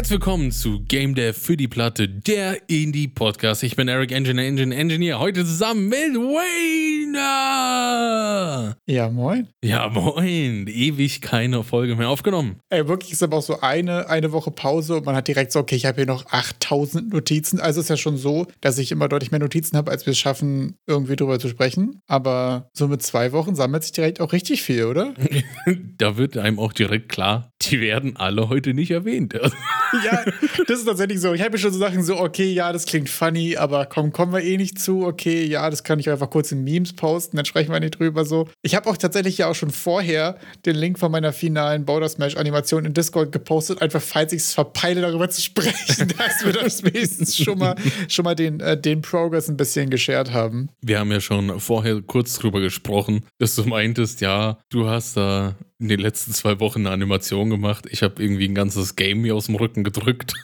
Herzlich willkommen zu Game Dev für die Platte, der Indie-Podcast. Ich bin Eric Engineer, Engine Engineer, heute zusammen mit Wayner. Ja, moin. Ja, moin. Ewig keine Folge mehr aufgenommen. Ey, wirklich ist aber auch so eine, eine Woche Pause und man hat direkt so, okay, ich habe hier noch 8000 Notizen. Also ist ja schon so, dass ich immer deutlich mehr Notizen habe, als wir es schaffen, irgendwie drüber zu sprechen. Aber so mit zwei Wochen sammelt sich direkt auch richtig viel, oder? da wird einem auch direkt klar, die werden alle heute nicht erwähnt. ja, das ist tatsächlich so. Ich habe schon so Sachen so, okay, ja, das klingt funny, aber komm, kommen wir eh nicht zu. Okay, ja, das kann ich einfach kurz in Memes posten, dann sprechen wir nicht drüber so. Ich habe auch tatsächlich ja auch schon vorher den Link von meiner finalen Border Smash Animation in Discord gepostet, einfach falls ich es verpeile, darüber zu sprechen, dass wir das wenigstens schon mal, schon mal den, äh, den Progress ein bisschen geshared haben. Wir haben ja schon vorher kurz drüber gesprochen, dass du meintest, ja, du hast da in den letzten zwei Wochen eine Animation gemacht. Ich habe irgendwie ein ganzes Game mir aus dem Rücken gedrückt.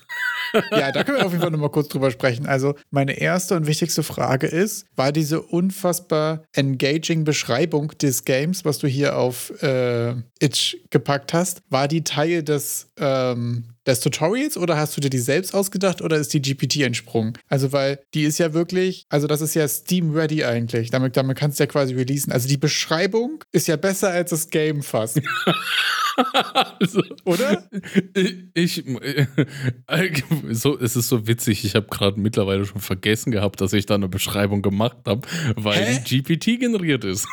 ja, da können wir auf jeden Fall nochmal kurz drüber sprechen. Also, meine erste und wichtigste Frage ist: War diese unfassbar engaging Beschreibung des Games, was du hier auf äh, Itch gepackt hast, war die Teil des ähm, des Tutorials oder hast du dir die selbst ausgedacht oder ist die GPT entsprungen? Also, weil die ist ja wirklich, also das ist ja Steam ready eigentlich. Damit, damit kannst du ja quasi releasen. Also die Beschreibung ist ja besser als das Game fast. also, oder? Ich, äh, so, es ist so witzig. Ich habe gerade mittlerweile schon vergessen gehabt, dass ich da eine Beschreibung gemacht habe, weil Hä? die GPT generiert ist.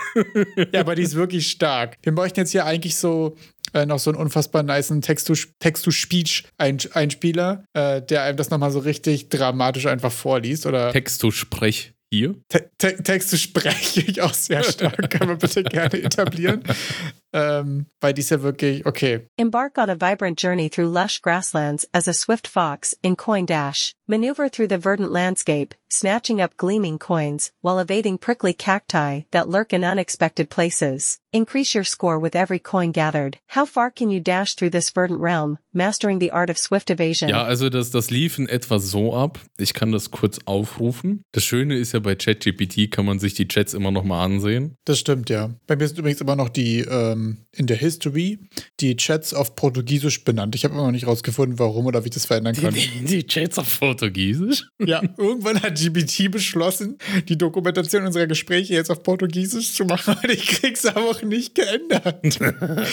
ja, aber die ist wirklich stark. Wir bräuchten jetzt hier eigentlich so äh, noch so einen unfassbar niceen Text-to-Speech-Einspieler, äh, der einem das nochmal so richtig dramatisch einfach vorliest. Oder Text-to-Sprech hier. Te Te Texte spreche ich auch sehr stark, kann man bitte gerne etablieren. Ähm, weil die ist ja wirklich, okay. Embark on a vibrant journey through lush grasslands as a swift fox in Coin Dash. Maneuver through the verdant landscape, snatching up gleaming coins, while evading prickly cacti that lurk in unexpected places. Increase your score with every coin gathered. How far can you dash through this verdant realm, mastering the art of swift evasion? Ja, also das, das lief in etwa so ab. Ich kann das kurz aufrufen. Das Schöne ist ja, bei ChatGPT kann man sich die Chats immer noch mal ansehen. Das stimmt, ja. Bei mir sind übrigens immer noch die, ähm, in der History, die Chats auf Portugiesisch benannt. Ich habe immer noch nicht rausgefunden, warum oder wie ich das verändern kann. Die, die, die Chats auf Portugiesisch? Ja, irgendwann hat GPT beschlossen, die Dokumentation unserer Gespräche jetzt auf Portugiesisch zu machen. Ich krieg's aber auch nicht geändert.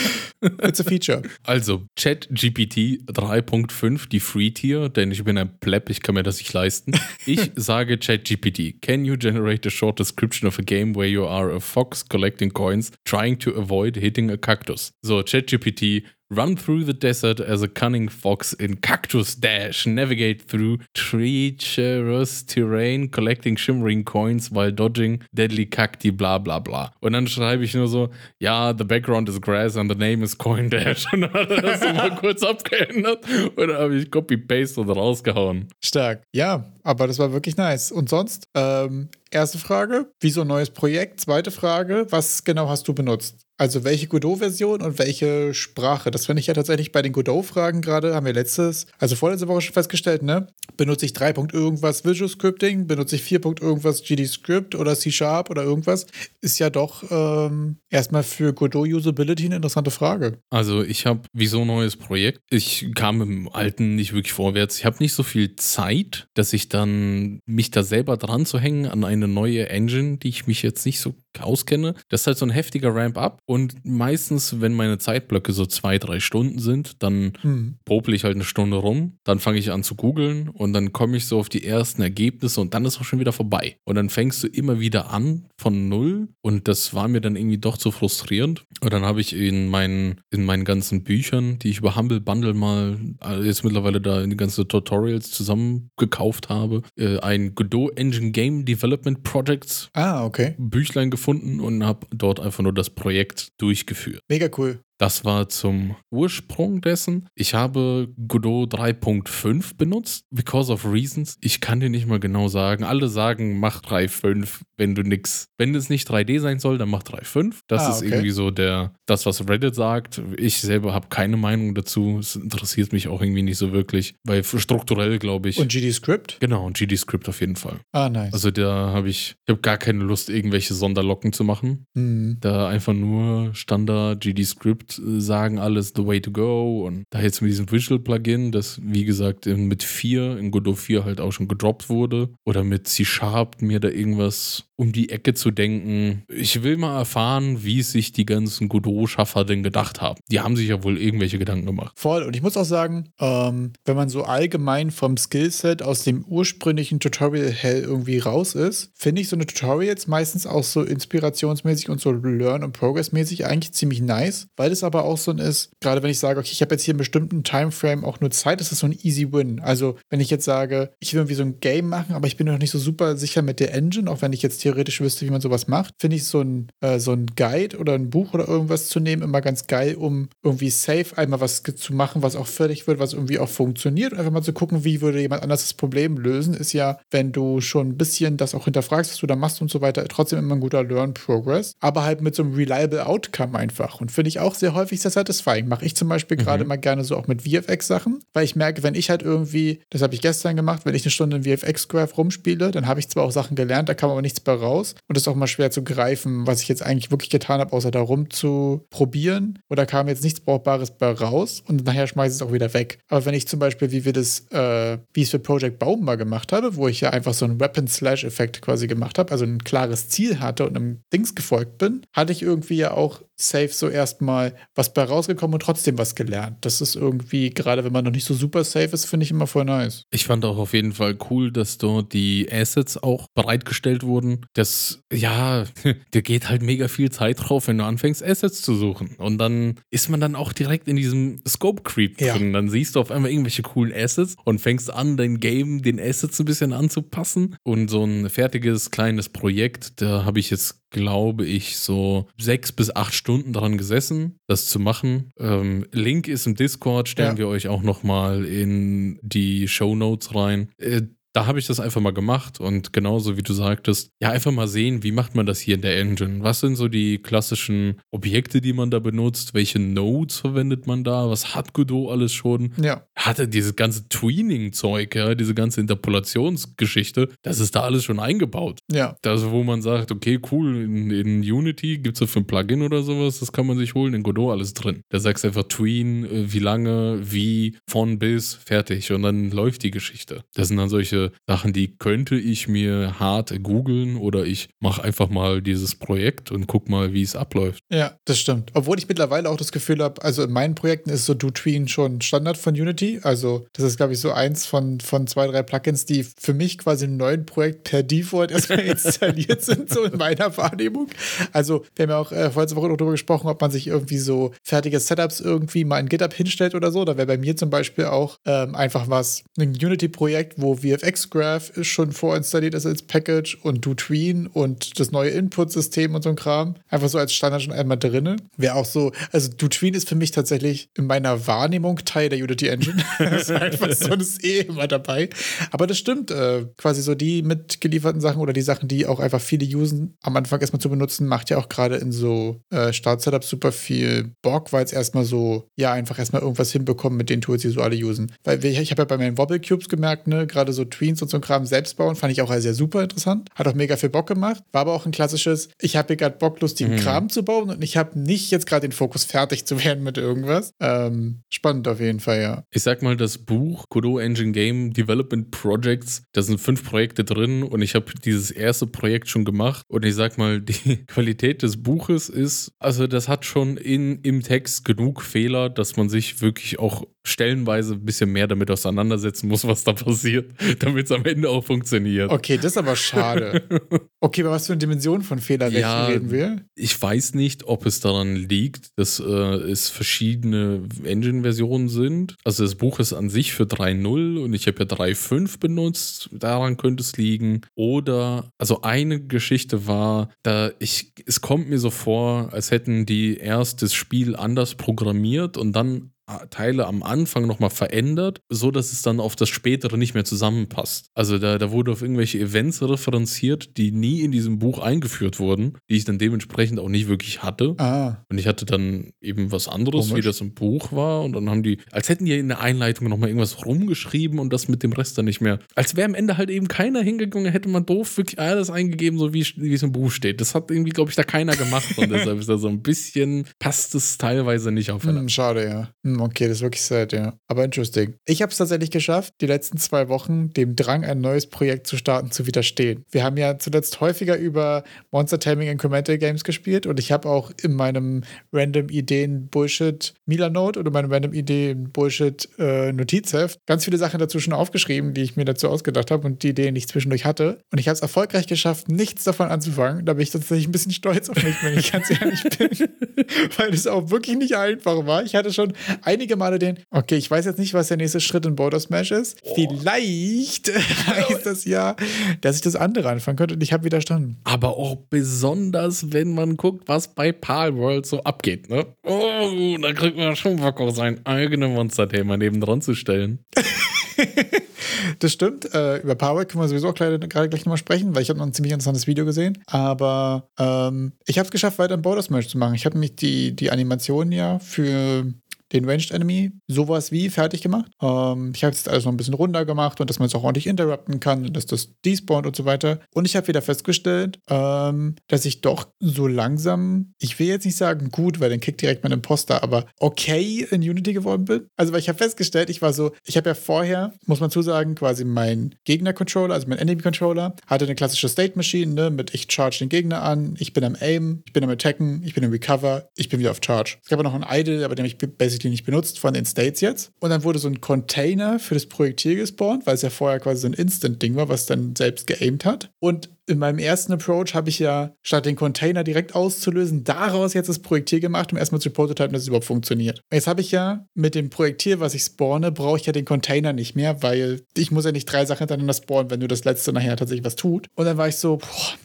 It's a feature. Also, ChatGPT 3.5, die Free-Tier, denn ich bin ein Pleb, ich kann mir das nicht leisten. Ich sage ChatGPT, can you generate a short description of a game where you are a fox collecting coins, trying to avoid hitting a cactus? So, ChatGPT Run through the desert as a cunning fox in Cactus Dash. Navigate through treacherous terrain, collecting shimmering coins while dodging deadly cacti, bla bla bla. Und dann schreibe ich nur so, ja, the background is grass and the name is Coin Dash. Und dann hat er das so mal kurz abgeändert und dann habe ich Copy-Paste und rausgehauen. Stark. Ja, aber das war wirklich nice. Und sonst? Ähm, erste Frage, wieso neues Projekt? Zweite Frage, was genau hast du benutzt? Also welche Godot-Version und welche Sprache? Das finde ich ja tatsächlich bei den Godot-Fragen gerade, haben wir letztes, also vorletzte Woche schon festgestellt, ne? Benutze ich 3. irgendwas Visual Scripting, benutze ich 4. irgendwas GD Script oder C Sharp oder irgendwas? Ist ja doch ähm, erstmal für Godot-Usability eine interessante Frage. Also ich habe, wieso neues Projekt? Ich kam im Alten nicht wirklich vorwärts. Ich habe nicht so viel Zeit, dass ich dann mich da selber dran zu hängen an eine neue Engine, die ich mich jetzt nicht so auskenne. Das ist halt so ein heftiger Ramp-up und meistens, wenn meine Zeitblöcke so zwei, drei Stunden sind, dann hm. popel ich halt eine Stunde rum, dann fange ich an zu googeln und dann komme ich so auf die ersten Ergebnisse und dann ist auch schon wieder vorbei. Und dann fängst du immer wieder an von null und das war mir dann irgendwie doch zu frustrierend. Und dann habe ich in meinen, in meinen ganzen Büchern, die ich über Humble Bundle mal äh, jetzt mittlerweile da in die ganzen Tutorials zusammengekauft habe, äh, ein Godot Engine Game Development Projects ah, okay. Büchlein gefunden gefunden und habe dort einfach nur das Projekt durchgeführt. Mega cool. Das war zum Ursprung dessen. Ich habe Godot 3.5 benutzt, because of reasons. Ich kann dir nicht mal genau sagen. Alle sagen, mach 3.5, wenn du nix. Wenn es nicht 3D sein soll, dann mach 3.5. Das ah, ist okay. irgendwie so der, das, was Reddit sagt. Ich selber habe keine Meinung dazu. Es interessiert mich auch irgendwie nicht so wirklich, weil strukturell glaube ich. Und GD Script? Genau, und GD Script auf jeden Fall. Ah, nice. Also da habe ich, ich habe gar keine Lust, irgendwelche Sonderlocken zu machen. Mhm. Da einfach nur Standard GD Script äh, sagen alles the way to go. Und da jetzt mit diesem Visual-Plugin, das wie gesagt mit 4, in Godot 4 halt auch schon gedroppt wurde, oder mit C-Sharp mir da irgendwas um die Ecke zu denken. Ich will mal erfahren, wie sich die ganzen Godot-Schaffer denn gedacht haben. Die haben sich ja wohl irgendwelche Gedanken gemacht. Voll. Und ich muss auch sagen, ähm, wenn man so allgemein vom Skillset aus dem ursprünglichen Tutorial hell irgendwie raus ist, finde ich so eine Tutorials meistens auch so inspirationsmäßig und so Learn- und Progress-mäßig eigentlich ziemlich nice, weil es aber auch so ein ist, gerade wenn ich sage, okay, ich habe jetzt hier einen bestimmten Timeframe auch nur Zeit, ist das so ein easy win. Also wenn ich jetzt sage, ich will irgendwie so ein Game machen, aber ich bin noch nicht so super sicher mit der Engine, auch wenn ich jetzt theoretisch wüsste, wie man sowas macht, finde ich so ein, äh, so ein Guide oder ein Buch oder irgendwas zu nehmen immer ganz geil, um irgendwie safe einmal was zu machen, was auch fertig wird, was irgendwie auch funktioniert und einfach mal zu gucken, wie würde jemand anders das Problem lösen, ist ja, wenn du schon ein bisschen das auch hinterfragst, was du da machst und so weiter, trotzdem immer ein guter Learn Progress, aber halt mit so einem reliable Outcome einfach und finde ich auch sehr häufig sehr satisfying. Mache ich zum Beispiel mhm. gerade mal gerne so auch mit VFX-Sachen, weil ich merke, wenn ich halt irgendwie, das habe ich gestern gemacht, wenn ich eine Stunde in VFX-Graph rumspiele, dann habe ich zwar auch Sachen gelernt, da kam aber nichts bei raus und es ist auch mal schwer zu greifen, was ich jetzt eigentlich wirklich getan habe, außer da rumzuprobieren oder kam jetzt nichts Brauchbares bei raus und nachher schmeiße ich es auch wieder weg. Aber wenn ich zum Beispiel, wie wir das, äh, wie ich es für Project Baum mal gemacht habe, wo ich ja einfach so einen Weapon-Slash-Effekt quasi gemacht habe, also ein klares Ziel hatte und einem Dings gefolgt bin, hatte ich irgendwie ja auch safe so erstmal was bei rausgekommen und trotzdem was gelernt. Das ist irgendwie, gerade wenn man noch nicht so super safe ist, finde ich immer voll nice. Ich fand auch auf jeden Fall cool, dass dort die Assets auch bereitgestellt wurden. Das, ja, da geht halt mega viel Zeit drauf, wenn du anfängst, Assets zu suchen. Und dann ist man dann auch direkt in diesem Scope Creep drin. Ja. Dann siehst du auf einmal irgendwelche coolen Assets und fängst an, dein Game den Assets ein bisschen anzupassen. Und so ein fertiges kleines Projekt, da habe ich jetzt glaube ich, so sechs bis acht Stunden daran gesessen, das zu machen. Ähm, Link ist im Discord, stellen ja. wir euch auch nochmal in die Show Notes rein. Äh, da habe ich das einfach mal gemacht und genauso wie du sagtest, ja, einfach mal sehen, wie macht man das hier in der Engine? Was sind so die klassischen Objekte, die man da benutzt? Welche Nodes verwendet man da? Was hat Godot alles schon? Ja. Hatte dieses ganze Tweening-Zeug, ja, diese ganze Interpolationsgeschichte, das ist da alles schon eingebaut. Ja. Das, wo man sagt, okay, cool, in, in Unity gibt es so für ein Plugin oder sowas, das kann man sich holen, in Godot alles drin. Da sagst du einfach Tween, äh, wie lange, wie, von bis, fertig und dann läuft die Geschichte. Das sind dann solche Sachen, die könnte ich mir hart googeln oder ich mache einfach mal dieses Projekt und guck mal, wie es abläuft. Ja, das stimmt. Obwohl ich mittlerweile auch das Gefühl habe, also in meinen Projekten ist so DoTween schon Standard von Unity. Also das ist, glaube ich, so eins von, von zwei, drei Plugins, die für mich quasi im neuen Projekt per Default erstmal installiert sind, so in meiner Wahrnehmung. Also wir haben ja auch äh, vorletzte Woche darüber gesprochen, ob man sich irgendwie so fertige Setups irgendwie mal in GitHub hinstellt oder so. Da wäre bei mir zum Beispiel auch ähm, einfach was, ein Unity-Projekt, wo VFX Xgraph ist schon vorinstalliert ist als Package und DoTween und das neue Input-System und so ein Kram. Einfach so als Standard schon einmal drin. Wäre auch so, also DoTween ist für mich tatsächlich in meiner Wahrnehmung Teil der Unity Engine. das ist einfach so, das ist eh immer dabei. Aber das stimmt, äh, quasi so die mitgelieferten Sachen oder die Sachen, die auch einfach viele usen, am Anfang erstmal zu benutzen, macht ja auch gerade in so äh, Start-Setups super viel Bock, weil es erstmal so, ja, einfach erstmal irgendwas hinbekommen mit den Tools, die so alle usen. Weil ich, ich habe ja bei meinen Wobble Cubes gemerkt, ne, gerade so Tweens und so ein Kram selbst bauen, fand ich auch sehr super interessant. Hat auch mega viel Bock gemacht. War aber auch ein klassisches, ich habe hier gerade Bock, lustigen mhm. Kram zu bauen und ich habe nicht jetzt gerade den Fokus, fertig zu werden mit irgendwas. Ähm, spannend auf jeden Fall, ja. Ich sag mal, das Buch Godot Engine Game Development Projects, da sind fünf Projekte drin und ich habe dieses erste Projekt schon gemacht und ich sag mal, die Qualität des Buches ist, also das hat schon in, im Text genug Fehler, dass man sich wirklich auch stellenweise ein bisschen mehr damit auseinandersetzen muss, was da passiert, damit es am Ende auch funktioniert. Okay, das ist aber schade. Okay, aber was für eine Dimension von Fehlerrechten ja, reden wir? Ich weiß nicht, ob es daran liegt, dass äh, es verschiedene Engine-Versionen sind. Also das Buch ist an sich für 3.0 und ich habe ja 3.5 benutzt. Daran könnte es liegen. Oder, also eine Geschichte war, da ich, es kommt mir so vor, als hätten die erst das Spiel anders programmiert und dann Teile am Anfang nochmal verändert, so dass es dann auf das Spätere nicht mehr zusammenpasst. Also da, da wurde auf irgendwelche Events referenziert, die nie in diesem Buch eingeführt wurden, die ich dann dementsprechend auch nicht wirklich hatte. Ah. Und ich hatte dann eben was anderes, Komisch. wie das im Buch war. Und dann haben die, als hätten die in der Einleitung nochmal irgendwas rumgeschrieben und das mit dem Rest dann nicht mehr. Als wäre am Ende halt eben keiner hingegangen, hätte man doof wirklich alles eingegeben, so wie, wie es im Buch steht. Das hat irgendwie, glaube ich, da keiner gemacht. Und deshalb ist da so ein bisschen, passt es teilweise nicht aufeinander. Hm, schade, ja. Hm, okay, das ist wirklich sad, ja. Aber interesting. Ich habe es tatsächlich geschafft, die letzten zwei Wochen dem Drang, ein neues Projekt zu starten, zu widerstehen. Wir haben ja zuletzt häufiger über Monster Taming Incremental Games gespielt und ich habe auch in meinem Random Ideen Bullshit Mila-Note oder meinem Random Ideen Bullshit äh, Notizheft ganz viele Sachen dazu schon aufgeschrieben, die ich mir dazu ausgedacht habe und die Ideen, die ich zwischendurch hatte. Und ich habe es erfolgreich geschafft, nichts davon anzufangen. Da bin ich tatsächlich ein bisschen stolz auf mich, wenn ich ganz ehrlich bin. Weil es auch wirklich nicht einfach war. Ich hatte schon einige Male den, okay, ich weiß jetzt nicht, was der nächste Schritt in Border Smash ist. Vielleicht heißt das ja, dass ich das andere anfangen könnte und ich habe widerstanden. Aber auch besonders, wenn man guckt, was bei Palworld so abgeht, ne? Oh, da kriegt man schon Bock auf sein eigenes Monster-Thema nebendran zu stellen. Das stimmt. Äh, über Power können wir sowieso auch gerade gleich nochmal sprechen, weil ich habe noch ein ziemlich interessantes Video gesehen. Aber ähm, ich habe es geschafft, weiter ein Border Smash zu machen. Ich habe nämlich die, die Animation ja für den Ranged Enemy sowas wie fertig gemacht. Ähm, ich habe jetzt alles noch ein bisschen runter gemacht und dass man es auch ordentlich interrupten kann und dass das despawnt und so weiter. Und ich habe wieder festgestellt, ähm, dass ich doch so langsam, ich will jetzt nicht sagen gut, weil dann kickt direkt mein Imposter, aber okay in Unity geworden bin. Also, weil ich habe festgestellt, ich war so, ich habe ja vorher, muss man zusagen, quasi mein Gegner-Controller, also mein Enemy-Controller, hatte eine klassische State-Machine, ne, mit ich charge den Gegner an, ich bin am Aim, ich bin am Attacken, ich bin im Recover, ich bin wieder auf Charge. Es gab auch noch einen Idle, aber den habe ich basically nicht benutzt von den States jetzt. Und dann wurde so ein Container für das Projektil gespawnt, weil es ja vorher quasi so ein Instant-Ding war, was dann selbst geaimt hat. Und in meinem ersten Approach habe ich ja, statt den Container direkt auszulösen, daraus jetzt das Projektil gemacht, um erstmal zu prototypen, dass es überhaupt funktioniert. Jetzt habe ich ja mit dem Projektil, was ich spawne, brauche ich ja den Container nicht mehr, weil ich muss ja nicht drei Sachen hintereinander spawnen, wenn nur das letzte nachher tatsächlich was tut. Und dann war ich so, boah,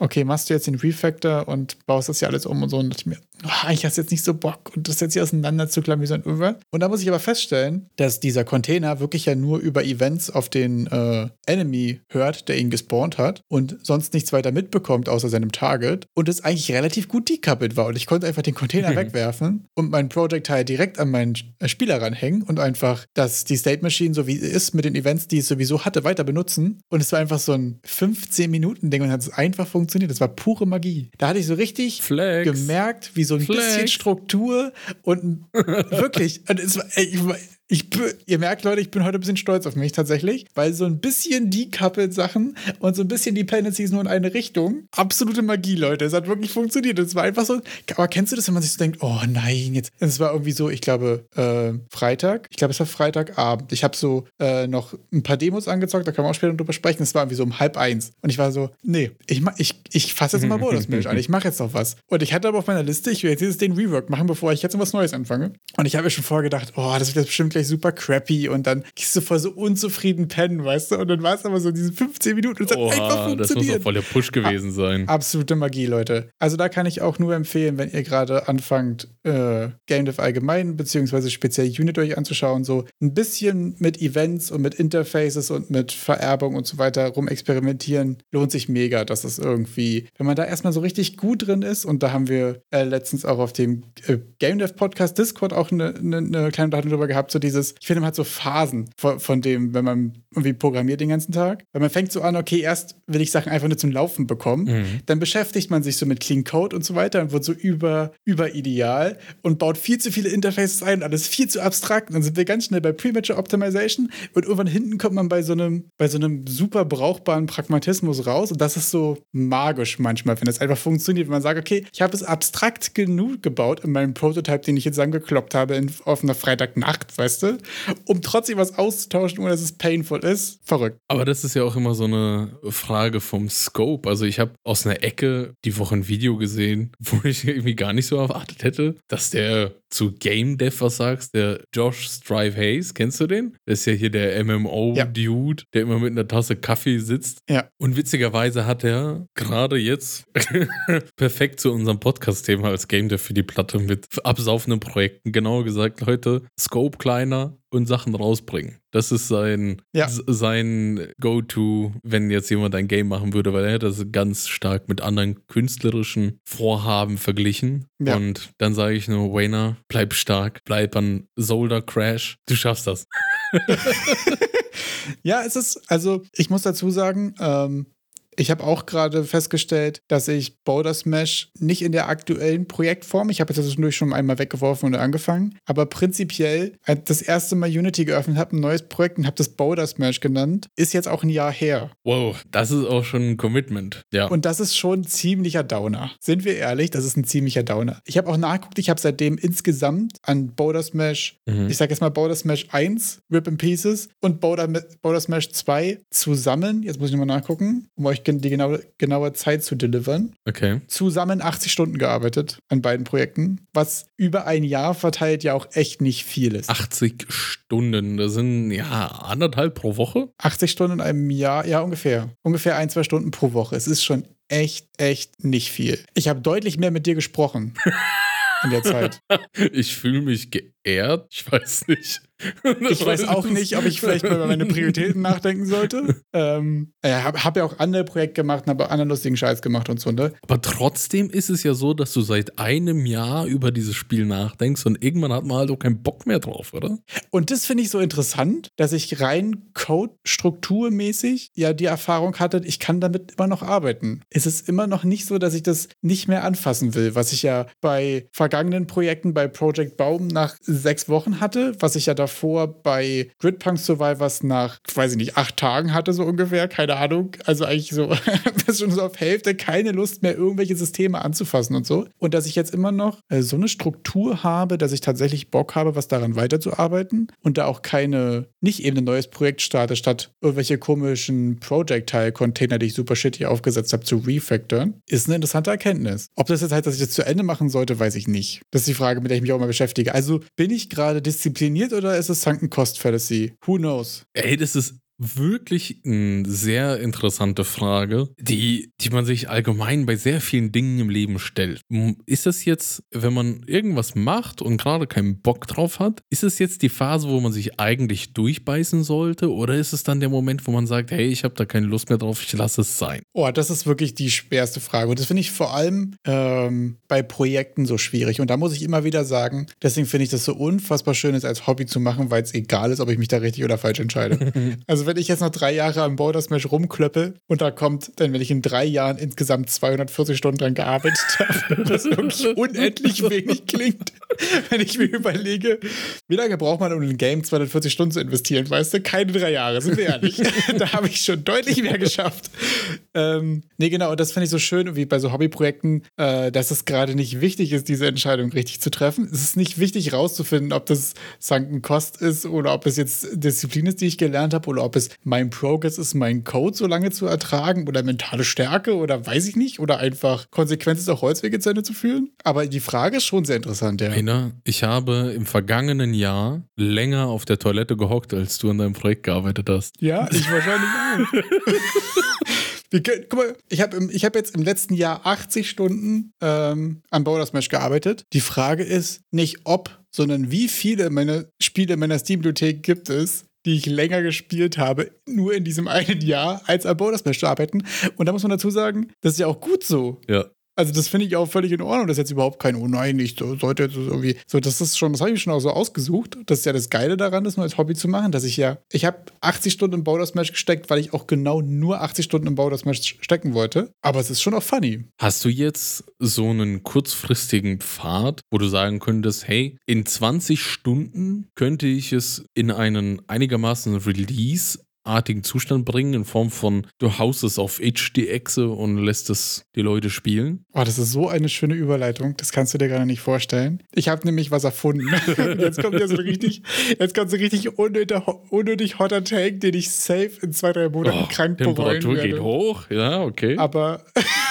okay, machst du jetzt den Refactor und baust das ja alles um und so. Und dachte ich mir, oh, ich hast jetzt nicht so Bock und das jetzt hier auseinander zu klammern wie so ein Irrwert. Und da muss ich aber feststellen, dass dieser Container wirklich ja nur über Events auf den äh, Enemy hört, der ihn gespawnt hat und sonst nichts weiter mitbekommt außer seinem Target und es eigentlich relativ gut decoupled war. Und ich konnte einfach den Container wegwerfen und mein Project-Teil direkt an meinen äh, Spieler ranhängen und einfach das, die State Machine, so wie sie ist, mit den Events, die es sowieso hatte, weiter benutzen. Und es war einfach so ein 15-Minuten-Ding und hat es einfach funktioniert. Das war pure Magie. Da hatte ich so richtig Flex. gemerkt, wie so ein Flex. bisschen Struktur und wirklich, und es war, ich, war- ich, ihr merkt, Leute, ich bin heute ein bisschen stolz auf mich tatsächlich, weil so ein bisschen decoupled Sachen und so ein bisschen Dependencies nur in eine Richtung, absolute Magie, Leute. Es hat wirklich funktioniert. Es war einfach so, aber kennst du das, wenn man sich so denkt, oh nein, jetzt, es war irgendwie so, ich glaube, äh, Freitag, ich glaube, es war Freitagabend. Ich habe so äh, noch ein paar Demos angezockt, da können wir auch später drüber sprechen. Es war irgendwie so um halb eins. Und ich war so, nee, ich, ich, ich fasse jetzt mal Bonus Milch an. Ich mache jetzt noch was. Und ich hatte aber auf meiner Liste, ich will jetzt dieses den Rework machen, bevor ich jetzt noch was Neues anfange. Und ich habe mir schon vorher gedacht, oh, das wird jetzt bestimmt gleich super crappy. Und dann gehst du voll so unzufrieden pennen, weißt du? Und dann war es aber so diese 15 Minuten und es hat einfach Oha, das muss funktioniert. auch voll der Push gewesen sein. Absolute Magie, Leute. Also da kann ich auch nur empfehlen, wenn ihr gerade anfangt, äh, Game Dev allgemein, beziehungsweise speziell Unit euch anzuschauen, so ein bisschen mit Events und mit Interfaces und mit Vererbung und so weiter rumexperimentieren, lohnt sich mega, dass das irgendwie, wenn man da erstmal so richtig gut drin ist, und da haben wir äh, letztens auch auf dem äh, Game Dev Podcast Discord auch eine, eine, eine kleine Unterhaltung drüber gehabt, so dieses, ich finde, man hat so Phasen von, von dem, wenn man irgendwie programmiert den ganzen Tag, weil man fängt so an, okay, erst will ich Sachen einfach nur zum Laufen bekommen, Mhm. dann beschäftigt man sich so mit Clean Code und so weiter und wird so über, über ideal und baut viel zu viele Interfaces ein, alles viel zu abstrakt. Und dann sind wir ganz schnell bei Premature Optimization und irgendwann hinten kommt man bei so einem, bei so einem super brauchbaren Pragmatismus raus. Und das ist so magisch manchmal, wenn das einfach funktioniert. Wenn man sagt, okay, ich habe es abstrakt genug gebaut in meinem Prototype, den ich jetzt angekloppt habe in, auf einer Freitagnacht, weißt du, um trotzdem was auszutauschen, ohne dass es painful ist. Verrückt. Aber das ist ja auch immer so eine Frage vom Scope. Also ich habe aus einer Ecke die Woche ein Video gesehen, wo ich irgendwie gar nicht so erwartet hätte, dass der zu Game Dev was sagst, der Josh Strive Hayes, kennst du den? Das ist ja hier der MMO-Dude, der immer mit einer Tasse Kaffee sitzt. Ja. Und witzigerweise hat er gerade jetzt perfekt zu unserem Podcast-Thema als Game Dev für die Platte mit absaufenden Projekten, genauer gesagt, Leute, Scope kleiner, und Sachen rausbringen. Das ist sein, Ja. sein Go-To, wenn jetzt jemand ein Game machen würde, weil er hat das ganz stark mit anderen künstlerischen Vorhaben verglichen. Ja. Und dann sage ich nur, Wayner, bleib stark, bleib an Solder Crash, du schaffst das. Ja, es ist, also ich muss dazu sagen, ähm, ich habe auch gerade festgestellt, dass ich Boulder Smash nicht in der aktuellen Projektform, ich habe jetzt zwischendurch schon einmal weggeworfen und angefangen, aber prinzipiell, als ich das erste Mal Unity geöffnet habe, ein neues Projekt und habe das Boulder Smash genannt, ist jetzt auch ein Jahr her. Wow, das ist auch schon ein Commitment. Ja. Und das ist schon ein ziemlicher Downer. Sind wir ehrlich, das ist ein ziemlicher Downer. Ich habe auch nachgeguckt, ich habe seitdem insgesamt an Boulder Smash, Mhm. ich sage jetzt mal Boulder Smash 1, Rip in Pieces und Boulder, Boulder Smash 2 zusammen, jetzt muss ich nochmal nachgucken, um euch gen- die genaue, genaue Zeit zu delivern, okay. zusammen 80 Stunden gearbeitet an beiden Projekten, was über ein Jahr verteilt ja auch echt nicht viel ist. 80 Stunden, das sind ja anderthalb pro Woche. 80 Stunden in einem Jahr, ja ungefähr. Ungefähr ein, zwei Stunden pro Woche. Es ist schon echt, echt nicht viel. Ich habe deutlich mehr mit dir gesprochen in der Zeit. Ich fühle mich geehrt. Ich weiß nicht. Ich weiß auch nicht, ob ich vielleicht mal über meine Prioritäten nachdenken sollte. Ähm, ja, habe hab ja auch andere Projekte gemacht und habe anderen lustigen Scheiß gemacht und so, ne? Aber trotzdem ist es ja so, dass du seit einem Jahr über dieses Spiel nachdenkst und irgendwann hat man halt auch keinen Bock mehr drauf, oder? Und das finde ich so interessant, dass ich rein Code-strukturmäßig ja die Erfahrung hatte, ich kann damit immer noch arbeiten. Es ist immer noch nicht so, dass ich das nicht mehr anfassen will, was ich ja bei vergangenen Projekten bei Project Baum nach sechs Wochen hatte, was ich ja davor bei Gridpunk Survivors nach, weiß ich nicht, acht Tagen hatte, so ungefähr, keine Ahnung. Also eigentlich so, bis schon so auf Hälfte keine Lust mehr, irgendwelche Systeme anzufassen und so. Und dass ich jetzt immer noch äh, so eine Struktur habe, dass ich tatsächlich Bock habe, was daran weiterzuarbeiten und da auch keine, nicht eben ein neues Projekt starte, statt irgendwelche komischen Project-Tile-Container, die ich super shitty aufgesetzt habe, zu refactoren, ist eine interessante Erkenntnis. Ob das jetzt heißt, dass ich das zu Ende machen sollte, weiß ich nicht. Das ist die Frage, mit der ich mich auch mal beschäftige. Also bin ich gerade diszipliniert oder ist es Sunken Cost Fallacy? Who knows? Ey, das ist wirklich eine sehr interessante Frage, die, die man sich allgemein bei sehr vielen Dingen im Leben stellt. Ist das jetzt, wenn man irgendwas macht und gerade keinen Bock drauf hat, ist es jetzt die Phase, wo man sich eigentlich durchbeißen sollte? Oder ist es dann der Moment, wo man sagt, hey, ich habe da keine Lust mehr drauf, ich lasse es sein? Oh, das ist wirklich die schwerste Frage. Und das finde ich vor allem ähm, bei Projekten so schwierig. Und da muss ich immer wieder sagen, deswegen finde ich das so unfassbar schön, es als Hobby zu machen, weil es egal ist, ob ich mich da richtig oder falsch entscheide. also wenn ich jetzt noch drei Jahre am Border Smash rumklöppe und da kommt, dann wenn ich in drei Jahren insgesamt 240 Stunden dran gearbeitet habe, was wirklich unendlich wenig klingt, wenn ich mir überlege, wie lange braucht man, um in ein Game 240 Stunden zu investieren, weißt du? Keine drei Jahre, sind wir ehrlich. da habe ich schon deutlich mehr geschafft. Ähm, nee, genau, und das finde ich so schön, wie bei so Hobbyprojekten, äh, dass es gerade nicht wichtig ist, diese Entscheidung richtig zu treffen. Es ist nicht wichtig rauszufinden, ob das Sunken Cost ist oder ob es jetzt Disziplin ist, die ich gelernt habe, oder ob es mein Progress ist, meinen Code so lange zu ertragen oder mentale Stärke oder weiß ich nicht, oder einfach Konsequenz ist, auch Holzwege zu Ende zu führen. Aber die Frage ist schon sehr interessant, ja. Rainer, ich habe im vergangenen Jahr länger auf der Toilette gehockt, als du an deinem Projekt gearbeitet hast. Ja, ich wahrscheinlich auch. Wir können, guck mal, ich habe ich hab jetzt im letzten Jahr 80 Stunden ähm, an Boulder Smash gearbeitet. Die Frage ist nicht ob, sondern wie viele meiner Spiele in meiner Steam-Bibliothek gibt es, die ich länger gespielt habe, nur in diesem einen Jahr, als an Smash zu arbeiten. Und da muss man dazu sagen, das ist ja auch gut so. Ja. Also das finde ich auch völlig in Ordnung. Das ist jetzt überhaupt kein, oh nein, ich so, sollte jetzt irgendwie. So, das ist schon, das habe ich schon auch so ausgesucht. Das ist ja das Geile daran, das nur als Hobby zu machen, dass ich ja, ich habe 80 Stunden im Boulder Smash gesteckt, weil ich auch genau nur 80 Stunden im Boulder Smash stecken wollte. Aber es ist schon auch funny. Hast du jetzt so einen kurzfristigen Pfad, wo du sagen könntest, hey, in 20 Stunden könnte ich es in einen einigermaßen Release artigen Zustand bringen, in Form von, du haust es auf Itch die Echse und lässt es die Leute spielen. Oh, das ist so eine schöne Überleitung. Das kannst du dir gerade nicht vorstellen. Ich habe nämlich was erfunden. jetzt kommt ja so richtig, jetzt kommt so richtig unnötig, unnötig hotter Take, den ich safe in zwei, drei Monaten oh, krank bereuen Temperatur werde. geht hoch, ja, okay. Aber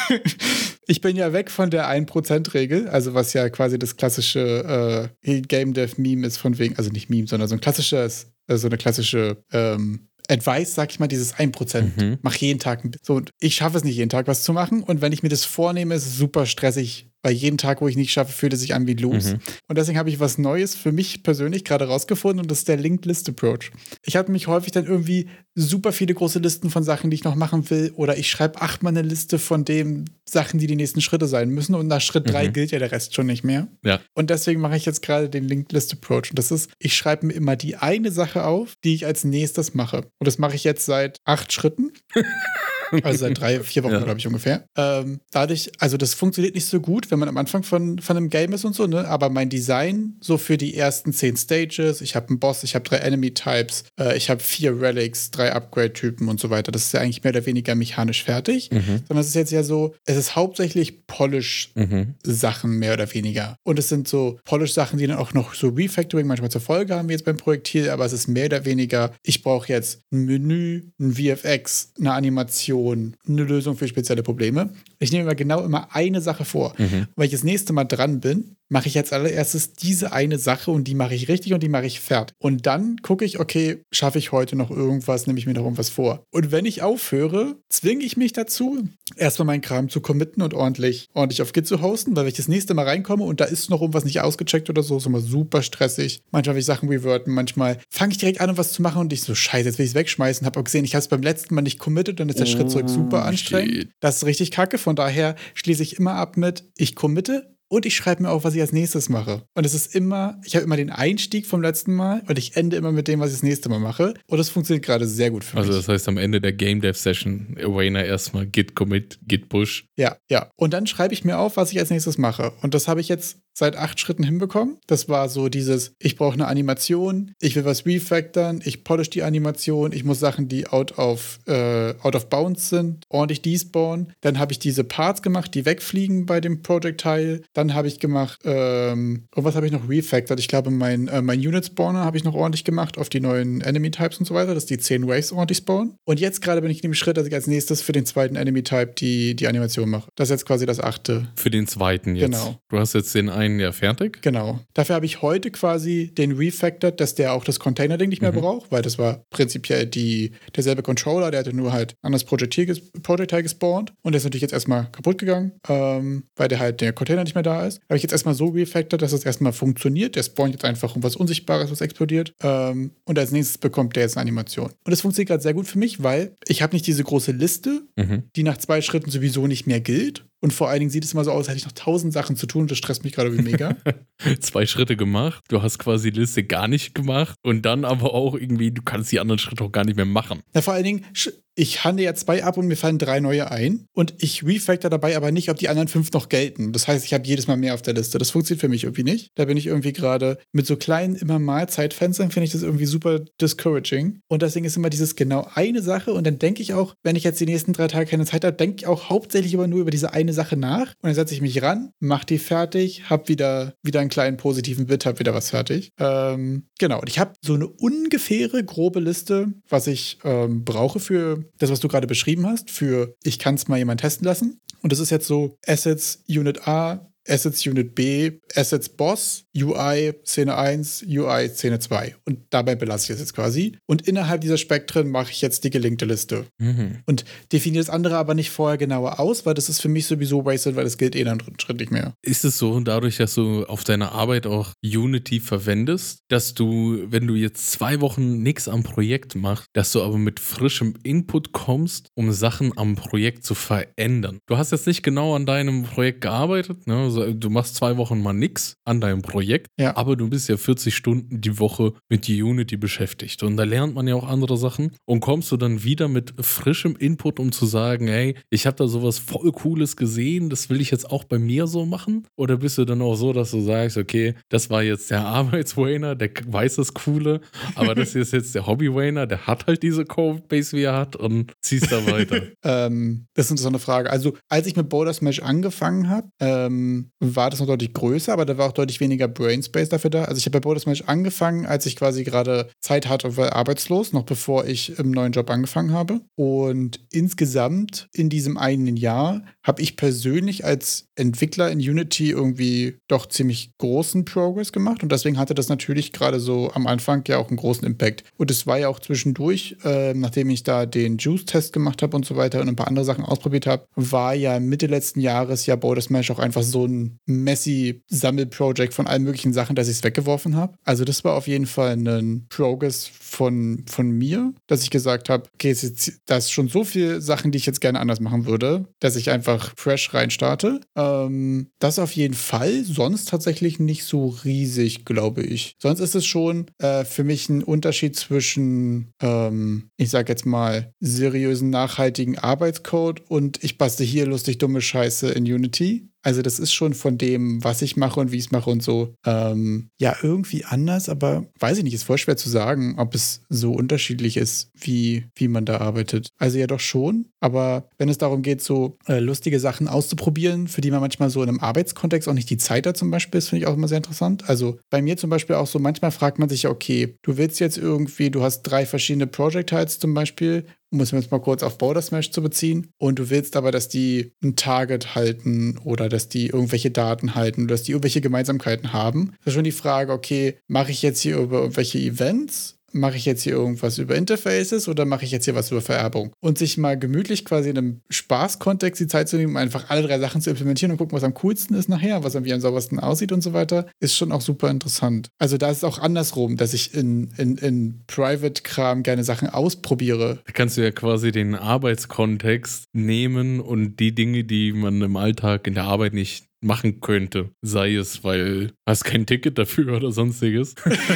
ich bin ja weg von der 1%-Regel, also was ja quasi das klassische äh, Game Dev Meme ist von wegen, also nicht Meme, sondern so ein klassisches, äh, so eine klassische ähm, Advice, sag ich mal, dieses 1%. Mhm. Mach jeden Tag. So, und ich schaffe es nicht jeden Tag was zu machen. Und wenn ich mir das vornehme, ist es super stressig, weil jeden Tag, wo ich nicht schaffe, fühlt es sich an wie los. Mhm. Und deswegen habe ich was Neues für mich persönlich gerade rausgefunden und das ist der Linked List Approach. Ich habe mich häufig dann irgendwie super viele große Listen von Sachen, die ich noch machen will, oder ich schreibe achtmal eine Liste von den Sachen, die die nächsten Schritte sein müssen und nach Schritt drei mhm. gilt ja der Rest schon nicht mehr. Ja. Und deswegen mache ich jetzt gerade den Linked List Approach. Und das ist, ich schreibe mir immer die eine Sache auf, die ich als nächstes mache. Und das mache ich jetzt seit acht Schritten. also seit drei, vier Wochen, ja. glaube ich, ungefähr. Ähm, dadurch, also das funktioniert nicht so gut, wenn man am Anfang von, von einem Game ist und so, ne? Aber mein Design, so für die ersten zehn Stages, ich habe einen Boss, ich habe drei Enemy-Types, äh, ich habe vier Relics, drei Upgrade-Typen und so weiter. Das ist ja eigentlich mehr oder weniger mechanisch fertig. Mhm. Sondern es ist jetzt ja so, es ist hauptsächlich Polish-Sachen, mhm. mehr oder weniger. Und es sind so Polish-Sachen, die dann auch noch so Refactoring manchmal zur Folge haben, wie jetzt beim Projektil, aber es ist mehr oder weniger, ich brauche jetzt ein Menü, ein VFX, eine Animation, Solution, eine Lösung für spezielle Probleme. Ich nehme mir genau immer eine Sache vor. Mhm. Weil ich das nächste Mal dran bin, mache ich als allererstes diese eine Sache und die mache ich richtig und die mache ich fertig. Und dann gucke ich, okay, schaffe ich heute noch irgendwas, nehme ich mir noch irgendwas vor. Und wenn ich aufhöre, zwinge ich mich dazu, erstmal meinen Kram zu committen und ordentlich, ordentlich auf Git zu hosten, weil wenn ich das nächste Mal reinkomme und da ist noch irgendwas nicht ausgecheckt oder so, ist immer super stressig. Manchmal will ich Sachen reverten, manchmal fange ich direkt an, um was zu machen und ich so, scheiße, jetzt will ich es wegschmeißen. Habe auch gesehen, ich habe es beim letzten Mal nicht committed, dann ist der oh, Schritt zurück super anstrengend. Shit. Das ist richtig kacke. Von daher schließe ich immer ab mit, ich committe, und ich schreibe mir auf, was ich als nächstes mache. Und es ist immer, ich habe immer den Einstieg vom letzten Mal und ich ende immer mit dem, was ich das nächste Mal mache. Und das funktioniert gerade sehr gut für also mich. Also das heißt am Ende der Game Dev Session, Wayner erstmal Git Commit, Git Push. Ja, ja. Und dann schreibe ich mir auf, was ich als nächstes mache. Und das habe ich jetzt seit acht Schritten hinbekommen. Das war so dieses, ich brauche eine Animation, ich will was refactoren, ich polish die Animation, ich muss Sachen, die out of, äh, out of bounds sind, ordentlich despawnen. Dann habe ich diese Parts gemacht, die wegfliegen bei dem Project-Teil. Dann habe ich gemacht, ähm, und was habe ich noch refactored? Ich glaube, mein, äh, mein Unit-Spawner habe ich noch ordentlich gemacht auf die neuen Enemy-Types und so weiter, dass die 10 Waves ordentlich spawnen. Und jetzt gerade bin ich in dem Schritt, dass ich als nächstes für den zweiten Enemy-Type die, die Animation mache. Das ist jetzt quasi das achte. Für den zweiten jetzt. Genau. Du hast jetzt den einen ja fertig. Genau. Dafür habe ich heute quasi den refactored, dass der auch das Container-Ding nicht mehr mhm. braucht, weil das war prinzipiell die, derselbe Controller, der hatte nur halt anders Project gespawnt und der ist natürlich jetzt erstmal kaputt gegangen, ähm, weil der halt der Container nicht mehr da ist. Habe ich jetzt erstmal so refactored, dass es erstmal funktioniert. Der spawnt jetzt einfach um was Unsichtbares, was explodiert. Ähm, und als nächstes bekommt der jetzt eine Animation. Und das funktioniert gerade sehr gut für mich, weil ich habe nicht diese große Liste, mhm. die nach zwei Schritten sowieso nicht mehr gilt, und vor allen Dingen sieht es immer so aus, als hätte ich noch tausend Sachen zu tun. Das stresst mich gerade wie mega. Zwei Schritte gemacht. Du hast quasi die Liste gar nicht gemacht. Und dann aber auch irgendwie, du kannst die anderen Schritte auch gar nicht mehr machen. Ja, vor allen Dingen, ich handle ja zwei ab und mir fallen drei neue ein. Und ich refactor dabei aber nicht, ob die anderen fünf noch gelten. Das heißt, ich habe jedes Mal mehr auf der Liste. Das funktioniert für mich irgendwie nicht. Da bin ich irgendwie gerade mit so kleinen, immer mal Zeitfenstern, finde ich das irgendwie super discouraging. Und deswegen ist immer dieses genau eine Sache. Und dann denke ich auch, wenn ich jetzt die nächsten drei Tage keine Zeit habe, denke ich auch hauptsächlich immer nur über diese eine Sache nach. Und dann setze ich mich ran, mache die fertig, habe wieder, wieder einen kleinen positiven Bit, habe wieder was fertig. Ähm, genau. Und ich habe so eine ungefähre, grobe Liste, was ich ähm, brauche für das, was du gerade beschrieben hast, für ich kann es mal jemand testen lassen. Und das ist jetzt so Assets Unit A, Assets Unit B, Assets Boss, UI Szene 1, UI Szene 2. Und dabei belasse ich es jetzt quasi. Und innerhalb dieser Spektren mache ich jetzt die gelinkte Liste. Mhm. Und definiere das andere aber nicht vorher genauer aus, weil das ist für mich sowieso wasted, weil das gilt eh dann Schritt nicht mehr. Ist es so, dadurch, dass du auf deiner Arbeit auch Unity verwendest, dass du, wenn du jetzt zwei Wochen nichts am Projekt machst, dass du aber mit frischem Input kommst, um Sachen am Projekt zu verändern? Du hast jetzt nicht genau an deinem Projekt gearbeitet, ne, so, du machst zwei Wochen mal nix an deinem Projekt, Ja. aber du bist ja 40 Stunden die Woche mit Unity beschäftigt. Und da lernt man ja auch andere Sachen. Und kommst du dann wieder mit frischem Input, um zu sagen, hey, ich habe da sowas voll Cooles gesehen, das will ich jetzt auch bei mir so machen? Oder bist du dann auch so, dass du sagst, okay, das war jetzt der Arbeitswainer, der weiß das Coole, aber das hier ist jetzt der Hobby-Wainer, der hat halt diese Codebase, wie er hat und ziehst da weiter. Ähm, das ist eine interessante Frage. Also, als ich mit Boulder Smash angefangen habe, ähm, war das noch deutlich größer, aber da war auch deutlich weniger Brainspace dafür da. Also, ich habe bei Boulder Smash angefangen, als ich quasi gerade Zeit hatte und war arbeitslos, noch bevor ich im neuen Job angefangen habe. Und insgesamt in diesem einen Jahr habe ich persönlich als Entwickler in Unity irgendwie doch ziemlich großen Progress gemacht und deswegen hatte das natürlich gerade so am Anfang ja auch einen großen Impact. Und es war ja auch zwischendurch, äh, nachdem ich da den Juice-Test gemacht habe und so weiter und ein paar andere Sachen ausprobiert habe, war ja Mitte letzten Jahres ja Boulder Smash auch einfach so ein messy Sammelprojekt von allen möglichen Sachen, dass ich es weggeworfen habe. Also das war auf jeden Fall ein Progress von, von mir, dass ich gesagt habe, okay, es ist da ist schon so viel Sachen, die ich jetzt gerne anders machen würde, dass ich einfach fresh reinstarte. Ähm, das auf jeden Fall. Sonst tatsächlich nicht so riesig, glaube ich. Sonst ist es schon äh, für mich ein Unterschied zwischen, ähm, ich sag jetzt mal, seriösen, nachhaltigen Arbeitscode und ich bastel hier lustig dumme Scheiße in Unity. Also das ist schon von dem, was ich mache und wie ich es mache und so, ähm, ja, irgendwie anders, aber weiß ich nicht, ist voll schwer zu sagen, ob es so unterschiedlich ist, wie, wie man da arbeitet. Also ja doch schon, aber wenn es darum geht, so äh, lustige Sachen auszuprobieren, für die man manchmal so in einem Arbeitskontext auch nicht die Zeit hat zum Beispiel, das finde ich auch immer sehr interessant. Also bei mir zum Beispiel auch so, manchmal fragt man sich ja, okay, du willst jetzt irgendwie, du hast drei verschiedene Project Heights zum Beispiel, um es jetzt mal kurz auf Border Smash zu beziehen. Und du willst aber, dass die ein Target halten oder dass die irgendwelche Daten halten oder dass die irgendwelche Gemeinsamkeiten haben. Das ist schon die Frage, okay, mache ich jetzt hier über irgendwelche Events mache ich jetzt hier irgendwas über Interfaces oder mache ich jetzt hier was über Vererbung? Und sich mal gemütlich quasi in einem Spaßkontext die Zeit zu nehmen, einfach alle drei Sachen zu implementieren und gucken, was am coolsten ist nachher, was irgendwie am saubersten aussieht und so weiter, ist schon auch super interessant. Also da ist es auch andersrum, dass ich in, in, in Private-Kram gerne Sachen ausprobiere. Da kannst du ja quasi den Arbeitskontext nehmen und die Dinge, die man im Alltag in der Arbeit nicht machen könnte, sei es, weil hast kein Ticket dafür oder sonstiges,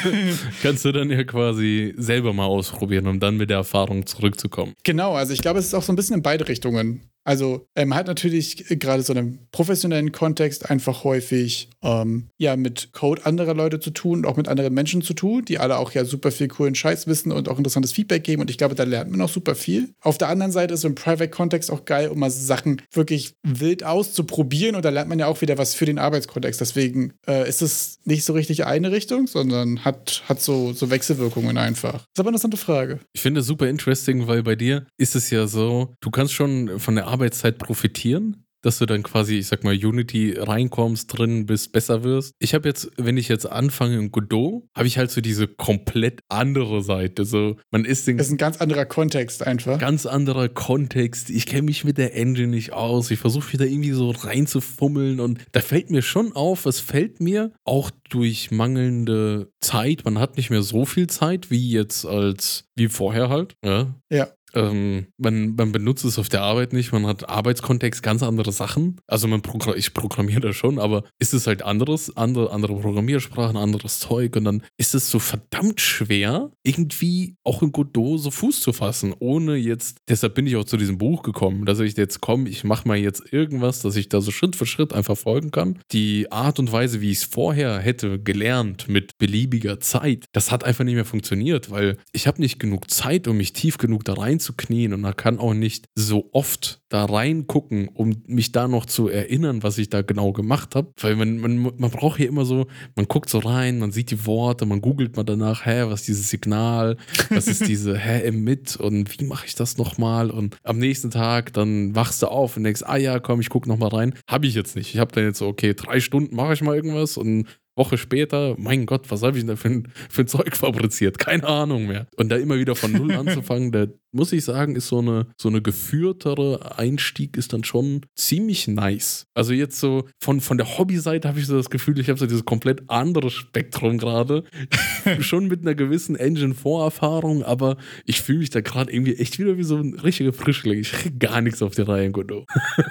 kannst du dann ja quasi selber mal ausprobieren, um dann mit der Erfahrung zurückzukommen. Genau, also ich glaube, es ist auch so ein bisschen in beide Richtungen. Also äh, man hat natürlich gerade so einem professionellen Kontext einfach häufig ähm, ja mit Code anderer Leute zu tun und auch mit anderen Menschen zu tun, die alle auch ja super viel coolen Scheiß wissen und auch interessantes Feedback geben und ich glaube, da lernt man auch super viel. Auf der anderen Seite ist so ein Private-Kontext auch geil, um mal Sachen wirklich wild auszuprobieren und da lernt man ja auch wieder was für den Arbeitskontext. Deswegen äh, ist es nicht so richtig eine Richtung, sondern hat, hat so, so Wechselwirkungen einfach. Das ist aber eine interessante Frage. Ich finde es super interesting, weil bei dir ist es ja so, du kannst schon von der Arbeitszeit profitieren, dass du dann quasi, ich sag mal, Unity reinkommst, drin bist, besser wirst. Ich habe jetzt, wenn ich jetzt anfange in Godot, habe ich halt so diese komplett andere Seite. So, man ist den Das ist ein ganz anderer Kontext einfach. ganz anderer Kontext. Ich kenne mich mit der Engine nicht aus. Ich versuche wieder irgendwie so reinzufummeln und da fällt mir schon auf, es fällt mir auch durch mangelnde Zeit. Man hat nicht mehr so viel Zeit wie jetzt als wie vorher halt. Ja. Ja. Ähm, man, man benutzt es auf der Arbeit nicht, man hat Arbeitskontext, ganz andere Sachen. Also man progr ich programmiere da schon, aber ist es halt anderes, andere, andere Programmiersprachen, anderes Zeug und dann ist es so verdammt schwer, irgendwie auch in Godot so Fuß zu fassen, ohne jetzt, deshalb bin ich auch zu diesem Buch gekommen, dass ich jetzt komme, ich mache mal jetzt irgendwas, dass ich da so Schritt für Schritt einfach folgen kann. Die Art und Weise, wie ich es vorher hätte gelernt mit beliebiger Zeit, das hat einfach nicht mehr funktioniert, weil ich habe nicht genug Zeit, um mich tief genug da reinzuknien und man kann auch nicht so oft da reingucken, um mich da noch zu erinnern, was ich da genau gemacht habe. Weil man, man, man braucht hier immer so, man guckt so rein, man sieht die Worte, man googelt mal danach, hä, was ist dieses Signal, was ist diese, hä, mit und wie mache ich das nochmal? Und am nächsten Tag, dann wachst du auf und denkst, ah ja, komm, ich guck nochmal rein. Habe ich jetzt nicht. Ich habe dann jetzt so, okay, drei Stunden mache ich mal irgendwas und Woche später, mein Gott, was habe ich denn da für ein, für ein Zeug fabriziert? Keine Ahnung mehr. Und da immer wieder von Null anzufangen, da, muss ich sagen, ist so eine, so eine geführtere Einstieg ist dann schon ziemlich nice. Also jetzt so von, von der Hobbyseite habe ich so das Gefühl, ich habe so dieses komplett andere Spektrum gerade. schon mit einer gewissen Engine-Vorerfahrung, aber ich fühle mich da gerade irgendwie echt wieder wie so ein richtiger Frischling. Ich kriege gar nichts auf die Reihe, Godot.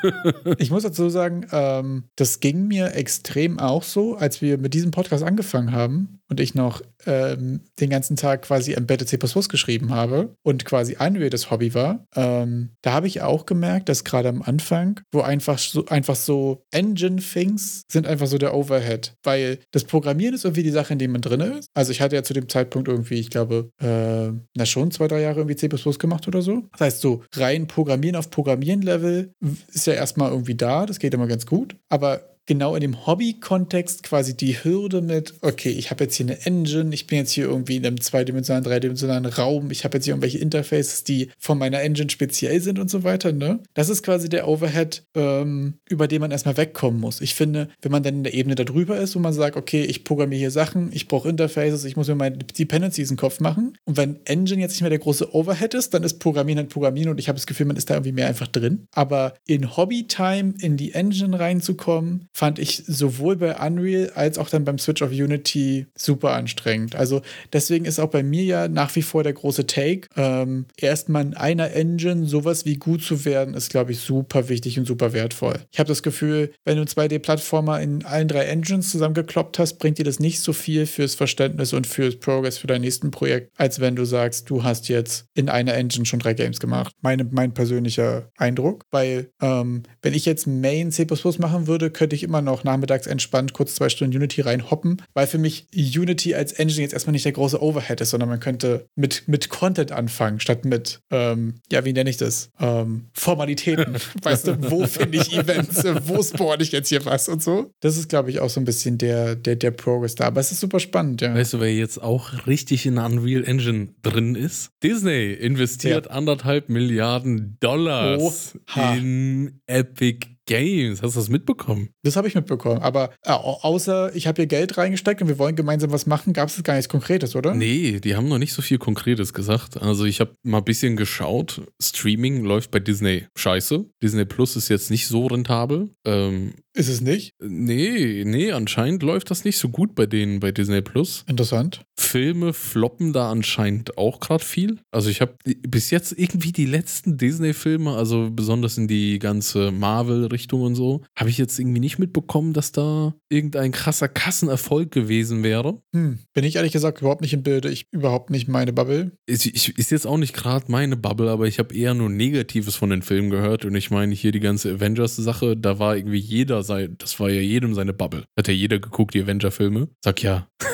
ich muss dazu sagen, ähm, das ging mir extrem auch so, als wir mit diesem Podcast angefangen haben und ich noch ähm, den ganzen Tag quasi Embedded C geschrieben habe und quasi Unreal das Hobby war. Ähm, da habe ich auch gemerkt, dass gerade am Anfang, wo einfach so, einfach so Engine-Things sind einfach so der Overhead, weil das Programmieren ist irgendwie die Sache, in der man drin ist. Also ich hatte ja zu dem Zeitpunkt irgendwie, ich glaube, äh, na schon zwei, drei Jahre irgendwie C gemacht oder so. Das heißt, so rein Programmieren auf Programmieren-Level ist ja erstmal irgendwie da, das geht immer ganz gut. Aber genau in dem Hobby-Kontext quasi die Hürde mit, okay, ich habe jetzt hier eine Engine, ich bin jetzt hier irgendwie in einem zweidimensionalen, dreidimensionalen Raum, ich habe jetzt hier irgendwelche Interfaces, die von meiner Engine speziell sind und so weiter, ne? Das ist quasi der Overhead, ähm, über den man erstmal wegkommen muss. Ich finde, wenn man dann in der Ebene darüber ist, wo man sagt, okay, ich programmiere hier Sachen, ich brauche Interfaces, ich muss mir meine Dependencies in den Kopf machen. Und wenn Engine jetzt nicht mehr der große Overhead ist, dann ist Programmieren halt Programmieren und ich habe das Gefühl, man ist da irgendwie mehr einfach drin. Aber in Hobby-Time in die Engine reinzukommen, fand ich sowohl bei Unreal als auch dann beim Switch auf Unity super anstrengend. Also deswegen ist auch bei mir ja nach wie vor der große Take. Ähm, erstmal in einer Engine sowas wie gut zu werden, ist, glaube ich, super wichtig und super wertvoll. Ich habe das Gefühl, wenn du 2D-Plattformer in allen drei Engines zusammengekloppt hast, bringt dir das nicht so viel fürs Verständnis und fürs Progress für dein nächsten Projekt, als wenn du sagst, du hast jetzt in einer Engine schon drei Games gemacht. Meine, mein persönlicher Eindruck. Weil, ähm, wenn ich jetzt Main C machen würde, könnte ich ich immer noch nachmittags entspannt kurz zwei Stunden Unity reinhoppen, weil für mich Unity als Engine jetzt erstmal nicht der große Overhead ist, sondern man könnte mit, mit Content anfangen, statt mit, ähm, ja, wie nenne ich das? Ähm, Formalitäten. weißt du, wo finde ich Events? wo spawn ich jetzt hier was und so? Das ist, glaube ich, auch so ein bisschen der, der, der Progress da. Aber es ist super spannend, ja. Weißt du, wer jetzt auch richtig in Unreal Engine drin ist? Disney investiert ja. anderthalb Milliarden Dollars Oha. in Epic Games. Hast du das mitbekommen? Das habe ich mitbekommen. Aber äh, außer ich habe hier Geld reingesteckt und wir wollen gemeinsam was machen, gab es gar nichts Konkretes, oder? Nee, die haben noch nicht so viel Konkretes gesagt. Also ich habe mal ein bisschen geschaut. Streaming läuft bei Disney scheiße. Disney Plus ist jetzt nicht so rentabel. Ähm, ist es nicht? Nee, nee, anscheinend läuft das nicht so gut bei denen bei Disney Plus. Interessant. Filme floppen da anscheinend auch gerade viel. Also ich habe bis jetzt irgendwie die letzten Disney-Filme, also besonders in die ganze Marvel-Richtung und so, habe ich jetzt irgendwie nicht mitbekommen, dass da irgendein krasser Kassenerfolg gewesen wäre. Hm. Bin ich ehrlich gesagt überhaupt nicht im Bilde. Ich überhaupt nicht meine Bubble. Ist, ich, ist jetzt auch nicht gerade meine Bubble, aber ich habe eher nur Negatives von den Filmen gehört. Und ich meine, hier die ganze Avengers-Sache, da war irgendwie jeder sei, das war ja jedem seine Bubble. Hat ja jeder geguckt, die Avenger-Filme. Sag ja. ja.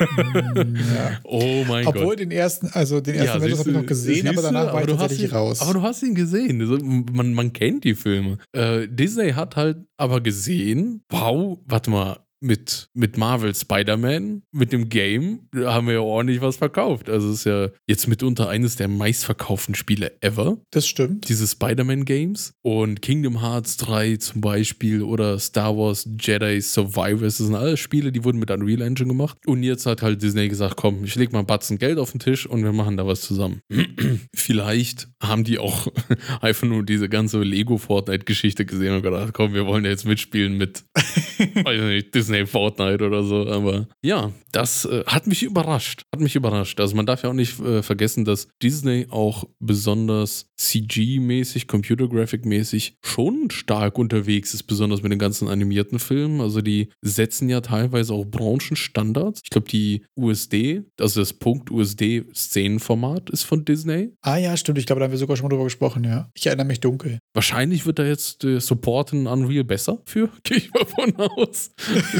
Oh mein Obwohl Gott. Obwohl den ersten, also den ersten ja, Avengers habe ich noch gesehen, aber danach war ich tatsächlich ihn, raus. Aber du hast ihn gesehen. Also, man, man kennt die Filme. Äh, Disney hat halt aber gesehen, wow, warte mal, mit, mit Marvel Spider-Man, mit dem Game, haben wir ja ordentlich was verkauft. Also es ist ja jetzt mitunter eines der meistverkauften Spiele ever. Das stimmt. Diese Spider-Man-Games. Und Kingdom Hearts 3 zum Beispiel oder Star Wars Jedi Survivors, das sind alles Spiele, die wurden mit Unreal Engine gemacht. Und jetzt hat halt Disney gesagt, komm, ich leg mal ein Batzen Geld auf den Tisch und wir machen da was zusammen. Vielleicht haben die auch einfach nur diese ganze Lego-Fortnite-Geschichte gesehen und gedacht, komm, wir wollen jetzt mitspielen mit, weiß nicht, Disney Disney Fortnite oder so. Aber ja, das äh, hat mich überrascht. Hat mich überrascht. Also man darf ja auch nicht äh, vergessen, dass Disney auch besonders CG-mäßig, Computer Graphic-mäßig schon stark unterwegs ist, besonders mit den ganzen animierten Filmen. Also die setzen ja teilweise auch Branchenstandards. Ich glaube, die USD, also das Punkt USD-Szenenformat ist von Disney. Ah ja, stimmt. Ich glaube, da haben wir sogar schon mal drüber gesprochen, ja. Ich erinnere mich dunkel. Wahrscheinlich wird da jetzt der Support in Unreal besser für, gehe ich mal von aus.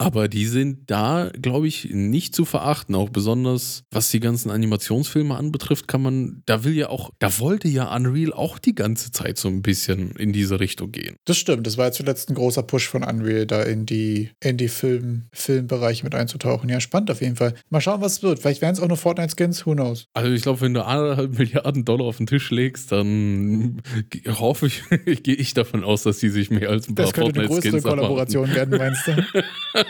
Aber die sind da, glaube ich, nicht zu verachten. Auch besonders, was die ganzen Animationsfilme anbetrifft, kann man, da will ja auch, da wollte ja Unreal auch die ganze Zeit so ein bisschen in diese Richtung gehen. Das stimmt. Das war ja zuletzt ein großer Push von Unreal, da in die, in die Film, Filmbereiche mit einzutauchen. Ja, spannend auf jeden Fall. Mal schauen, was es wird. Vielleicht werden es auch nur Fortnite-Skins, who knows. Also ich glaube, wenn du anderthalb Milliarden Dollar auf den Tisch legst, dann hoffe ich, gehe ich davon aus, dass die sich mehr als ein paar Fortnite-Skins Das könnte eine größere Kollaboration werden, meinst du?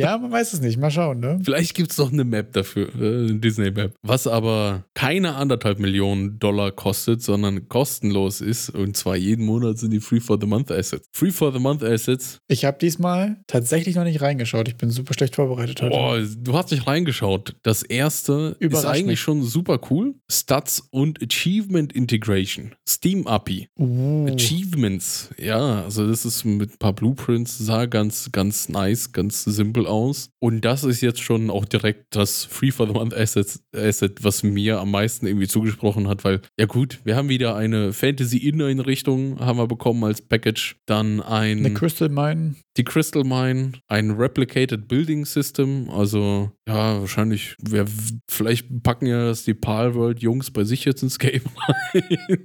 ja, man weiß es nicht. Mal schauen, ne? Vielleicht gibt es doch eine Map dafür, äh, eine Disney-Map. Was aber keine anderthalb Millionen Dollar kostet, sondern kostenlos ist. Und zwar jeden Monat sind die Free for the Month Assets. Free for the Month Assets. Ich habe diesmal tatsächlich noch nicht reingeschaut. Ich bin super schlecht vorbereitet heute. Boah, du hast nicht reingeschaut. Das erste ist eigentlich schon super cool. Stats und Achievement Integration. Steam API. Uh, Achievements, ja, also das ist mit ein paar Blueprints, sah ganz, ganz nice, ganz simpel aus. Und das ist jetzt schon auch direkt das Free for the Month Asset, Asset was mir am meisten irgendwie zugesprochen hat, weil, ja gut, wir haben wieder eine Fantasy-Inneneinrichtung, haben wir bekommen als Package. Dann ein, eine Crystal Mine. Die Crystal Mine, ein Replicated Building System, also ja, wahrscheinlich, wer, vielleicht packen ja das die Palworld Jungs bei sich jetzt ins Game rein.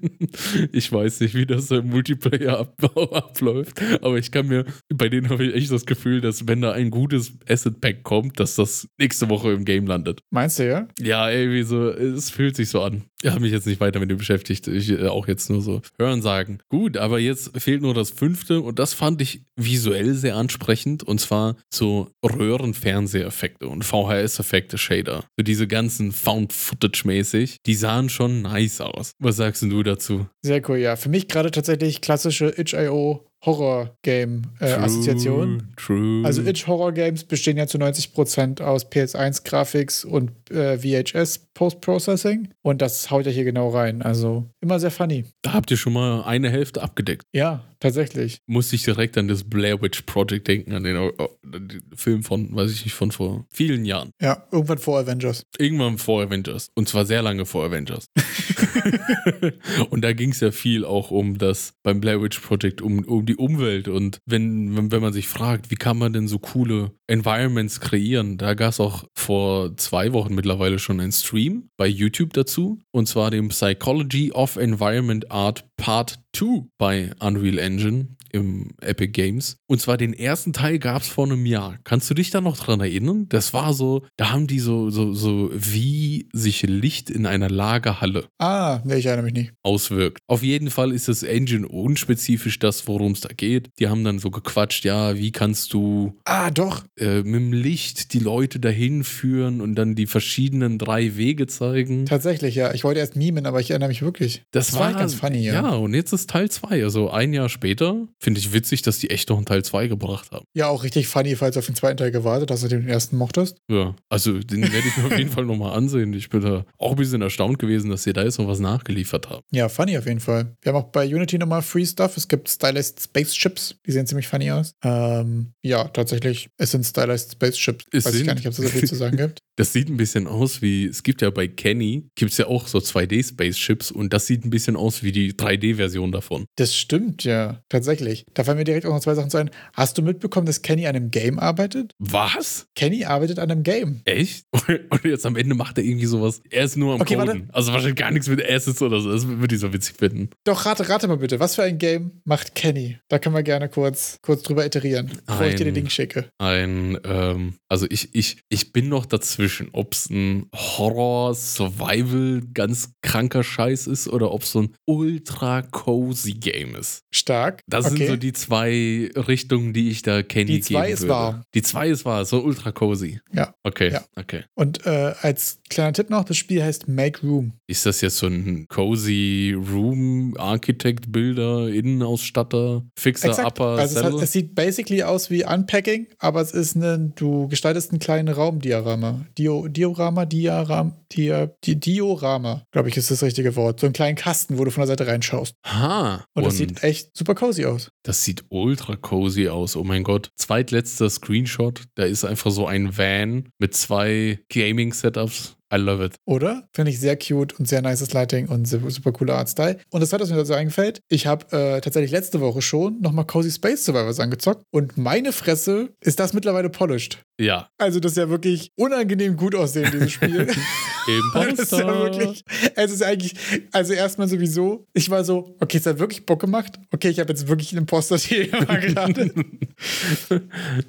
ich weiß nicht, wie das im Multiplayer ab, abläuft, aber ich kann mir, bei denen habe ich echt das Gefühl, dass wenn da ein gutes Asset Pack kommt, dass das nächste Woche im Game landet. Meinst du ja? Ja, irgendwie so, es fühlt sich so an. Ich habe mich jetzt nicht weiter mit dem beschäftigt. Ich äh, auch jetzt nur so hören sagen. Gut, aber jetzt fehlt nur das fünfte und das fand ich visuell sehr ansprechend und zwar so Röhrenfernseheffekte und VHS-Effekte, Shader. So diese ganzen Found-Footage-mäßig, die sahen schon nice aus. Was sagst du dazu? Sehr cool, ja. Für mich gerade tatsächlich klassische itch.io Horror-Game-Assoziation. True. Also Itch-Horror-Games bestehen ja zu 90% aus PS1-Graphics und äh, VHS-Post-Processing. Und das haut ja hier genau rein. Also immer sehr funny. da habt ihr schon mal eine Hälfte abgedeckt. Ja, tatsächlich. Musste ich direkt an das Blair Witch Project denken, an den, oh, an den Film von, weiß ich nicht, von vor vielen Jahren. Ja, irgendwann vor Avengers. Irgendwann vor Avengers. Und zwar sehr lange vor Avengers. und da ging es ja viel auch um das beim Blair Witch Project, um, um die Umwelt. Und wenn, wenn, wenn man sich fragt, wie kann man denn so coole Environments kreieren, da gab es auch vor zwei Wochen mittlerweile schon einen Stream bei YouTube dazu. Und zwar dem Psychology of Environment Art Part 2 bei Unreal Engine im Epic Games. Und zwar den ersten Teil gab es vor einem Jahr. Kannst du dich da noch dran erinnern? Das war so, da haben die so, so, so wie sich Licht in einer Lagerhalle Ah, nee, ich erinnere mich nicht. auswirkt. Auf jeden Fall ist das Engine unspezifisch das, worum es da geht. Die haben dann so gequatscht, ja, wie kannst du Ah, doch. äh, mit dem Licht die Leute dahin führen und dann die verschiedenen drei Wege zeigen. Tatsächlich, ja. Ich wollte erst mimen, aber ich erinnere mich wirklich. Das, war echt ganz funny, ja. Ja, und jetzt ist Teil 2. Also ein Jahr später finde ich witzig, dass die echt noch einen Teil 2 gebracht haben. Ja, auch richtig funny, falls du auf den zweiten Teil gewartet hast, dass du den ersten mochtest. Ja, also den werde ich mir auf jeden Fall nochmal ansehen. Ich bin da auch ein bisschen erstaunt gewesen, dass sie da jetzt noch was nachgeliefert haben. Ja, funny auf jeden Fall. Wir haben auch bei Unity nochmal Free Stuff. Es gibt Stylized Spaceships. Die sehen ziemlich funny aus. Ähm, ja, tatsächlich, es sind Stylized Spaceships. Es Weiß ich sind- gar nicht, ob es da so viel zu sagen gibt. Das sieht ein bisschen aus wie, es gibt ja bei Kenny, gibt es ja auch so 2D-Spaceships und das sieht ein bisschen aus wie die 3D-Version davon. Das stimmt, ja. Tatsächlich. Da fallen mir direkt auch noch zwei Sachen zu ein. Hast du mitbekommen, dass Kenny an einem Game arbeitet? Was? Kenny arbeitet an einem Game. Echt? Und jetzt am Ende macht er irgendwie sowas. Er ist nur am Okay, Coden. warte. Also wahrscheinlich gar nichts mit Assets oder so. Das würde ich so witzig finden. Doch, rate, rate mal bitte. Was für ein Game macht Kenny? Da können wir gerne kurz, kurz drüber iterieren, bevor ich dir den Ein- Link schicke. Ein, ähm, also ich, ich, ich bin noch dazwischen, ob es ein Horror-Survival ganz kranker Scheiß ist oder ob es so ein ultra-cozy-Game ist. Stark. Das okay. sind so die zwei Richtungen, die ich da kenne. Die zwei ist wahr. Die zwei ist wahr, so ultra-cozy. Ja. Okay, Ja. okay. Und äh, als kleiner Tipp noch, das Spiel heißt Make Room. Ist das jetzt so ein cozy Room, Architect, Bilder, Innenausstatter, Fixer, Exakt. Upper, Also es, hat, es sieht basically aus wie Unpacking, aber es ist ein, du gestaltest einen kleinen Raumdiorama. Dio, Diorama, Diaram, Dia, Di, Diorama, glaube ich, ist das richtige Wort. So einen kleinen Kasten, wo du von der Seite reinschaust. Ha. Und, das sieht echt super cozy aus. Das sieht ultra cozy aus. Oh mein Gott. Zweitletzter Screenshot. Da ist einfach so ein Van mit zwei Gaming-Setups. I love it. Oder? Finde ich sehr cute und sehr nices Lighting und super, super cooler Artstyle. Und das zweite, was mir dazu eingefällt, ich habe äh, tatsächlich letzte Woche schon nochmal Cozy Space Survivors angezockt und meine Fresse ist das mittlerweile polished. Ja. Also das ist ja wirklich unangenehm gut aussehen, dieses Spiel. Das ist ja Imposter. wirklich, es ist eigentlich, also erstmal sowieso, ich war so, okay, es hat wirklich Bock gemacht. Okay, ich habe jetzt wirklich einen Imposter-Thema gerade.